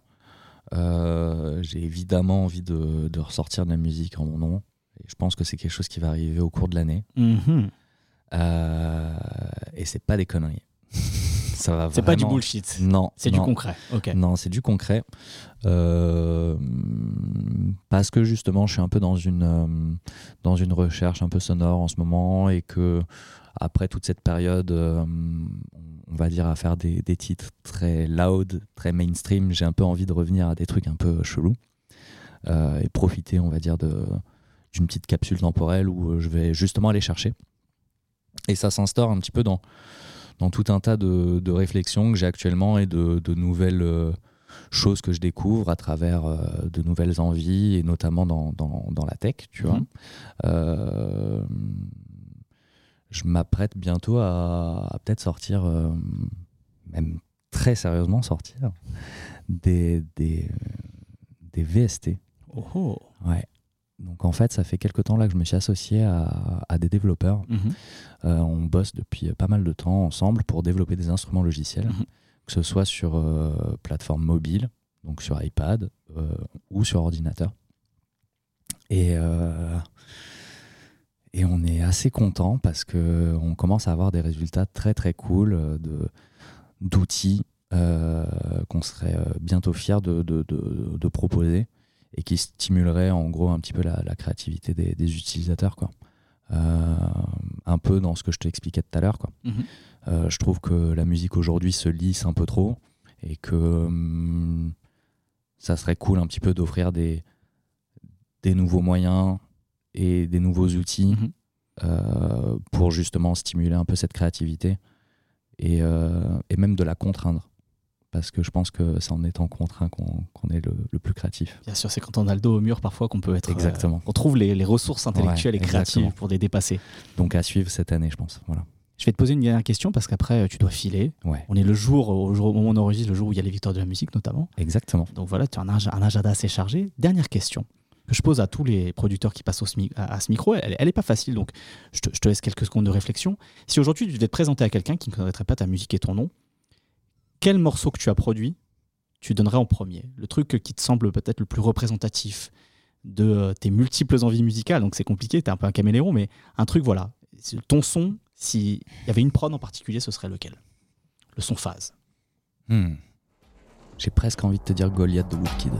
Euh, j'ai évidemment envie de, de ressortir de la musique en mon nom. Et je pense que c'est quelque chose qui va arriver au cours de l'année. Mhm. Euh, et c'est pas des conneries. Ça va C'est pas du bullshit. Non. C'est du concret. Non, c'est du concret. Euh, parce que justement, je suis un peu dans une, euh, dans une recherche un peu sonore en ce moment et que après toute cette période, euh, on va dire à faire des, des titres très loud, très mainstream, j'ai un peu envie de revenir à des trucs un peu chelous et profiter, on va dire, de d'une petite capsule temporelle où je vais justement aller chercher. Et ça s'instaure un petit peu dans, dans tout un tas de, de réflexions que j'ai actuellement et de, de nouvelles euh, choses que je découvre à travers euh, de nouvelles envies et notamment dans, dans, dans la tech, tu vois. Mhm. Euh, je m'apprête bientôt à, à peut-être sortir, même très sérieusement sortir, des, des, des VST. Oh, oh. Ouais. Donc en fait, ça fait quelques temps là que je me suis associé à, à des développeurs. Mhm. Euh, on bosse depuis pas mal de temps ensemble pour développer des instruments logiciels, Mhm. que ce soit sur euh, plateforme mobile, donc sur iPad euh, ou sur ordinateur. Et, euh, et on est assez content parce que on commence à avoir des résultats très très cool euh, de d'outils euh, qu'on serait euh, bientôt fiers de, de- de- de proposer et qui stimuleraient en gros un petit peu la, la créativité des, des utilisateurs quoi. Euh, un peu dans ce que je t'expliquais tout à l'heure quoi. Mhm. Euh, je trouve que la musique aujourd'hui se lisse un peu trop et que hum, ça serait cool un petit peu d'offrir des, des nouveaux moyens et des nouveaux outils Mhm. euh, pour justement stimuler un peu cette créativité et, et même de la contraindre. Parce que je pense que c'est en étant contraint qu'on est le, le plus créatif. Bien sûr, c'est quand on a le dos au mur parfois qu'on peut être. euh, Exactement. on trouve les, les ressources intellectuelles Ouais, et créatives exactement. pour les dépasser. Donc à suivre cette année, je pense. Voilà. Je vais te poser une dernière question parce qu'après, euh, tu dois filer. Ouais, On est le jour, au, jour, au moment où on enregistre, le jour où il y a les victoires de la musique notamment. exactement. Donc voilà, tu as un, ag- un agenda assez chargé. Dernière question que je pose à tous les producteurs qui passent au smi- à, à ce micro. Elle, elle est pas facile, donc je te, je te laisse quelques secondes de réflexion. Si aujourd'hui tu devais te présenter à quelqu'un qui ne connaîtrait pas ta musique et ton nom, quel morceau que tu as produit tu donnerais en premier? Le truc qui te semble peut-être le plus représentatif de euh, tes multiples envies musicales. Donc c'est compliqué, tu es un peu un caméléon, mais un truc, voilà. C'est Ton son, s'il y avait une prod en particulier, ce serait lequel? Le son phase. Hmm. J'ai presque envie de te dire Goliath de Woodkid.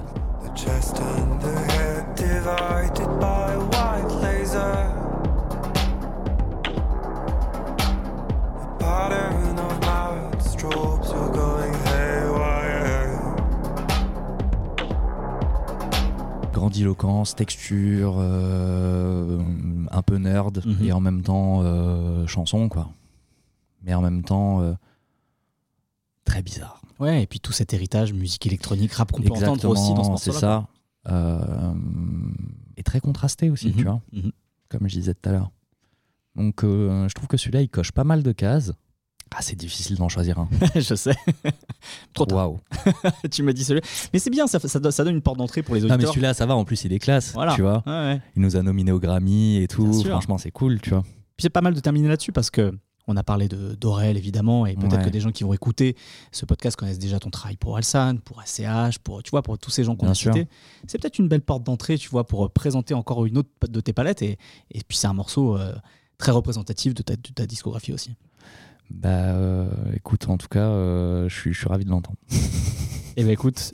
Grandiloquence, texture, euh, un peu nerd Mhm. et en même temps euh, chanson, quoi. Mais en même temps euh, très bizarre. Ouais, et puis tout cet héritage musique électronique, rap qu'on peut entendre aussi dans ce c'est ça. Et très contrasté aussi, Mhm. tu vois, Mhm. comme je disais tout à l'heure. Donc je trouve que celui-là, il coche pas mal de cases. Ah, c'est difficile d'en choisir un. je sais. Trop tard. Waouh. tu me dis celui Mais c'est bien, ça, ça, donne- ça donne une porte d'entrée pour les Non, auditeurs. mais celui-là, ça va. En plus, il est classe. Voilà. Tu vois. Ouais. Il nous a nominés au Grammy et tout. Franchement, c'est cool, tu vois. Puis c'est pas mal de terminer là-dessus parce que on a parlé de d'Aurel évidemment et peut-être Ouais. que des gens qui vont écouter ce podcast connaissent déjà ton travail pour Alsan, pour ACH, pour tu vois pour tous ces gens qu'on a cités. C'est peut-être une belle porte d'entrée, tu vois, pour euh, présenter encore une autre de tes palettes et, et puis c'est un morceau euh, très représentatif de ta, de ta discographie aussi. Bah, euh, écoute, en tout cas, euh, je suis je suis ravi de l'entendre. Et ben écoute,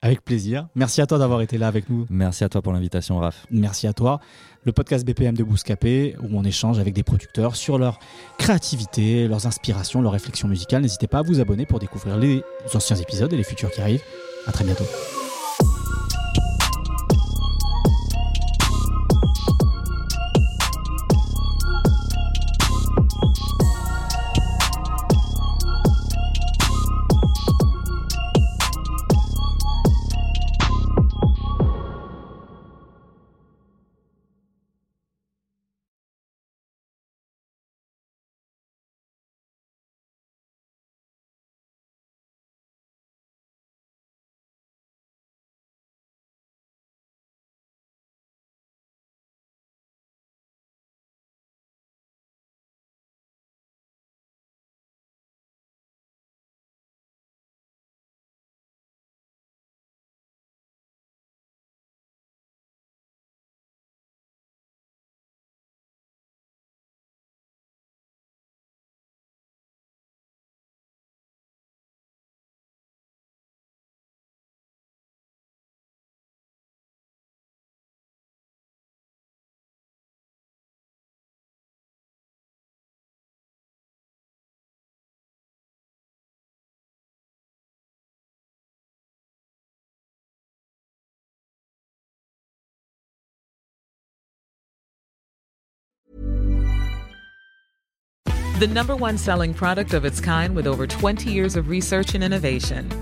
avec plaisir. Merci à toi d'avoir été là avec nous. Merci à toi pour l'invitation, Raph. Merci à toi. Le podcast BPM de Bouscapé, où on échange avec des producteurs sur leur créativité, leurs inspirations, leurs réflexions musicales. N'hésitez pas à vous abonner pour découvrir les anciens épisodes et les futurs qui arrivent. À très bientôt. The number one selling product of its kind with over 20 years of research and innovation.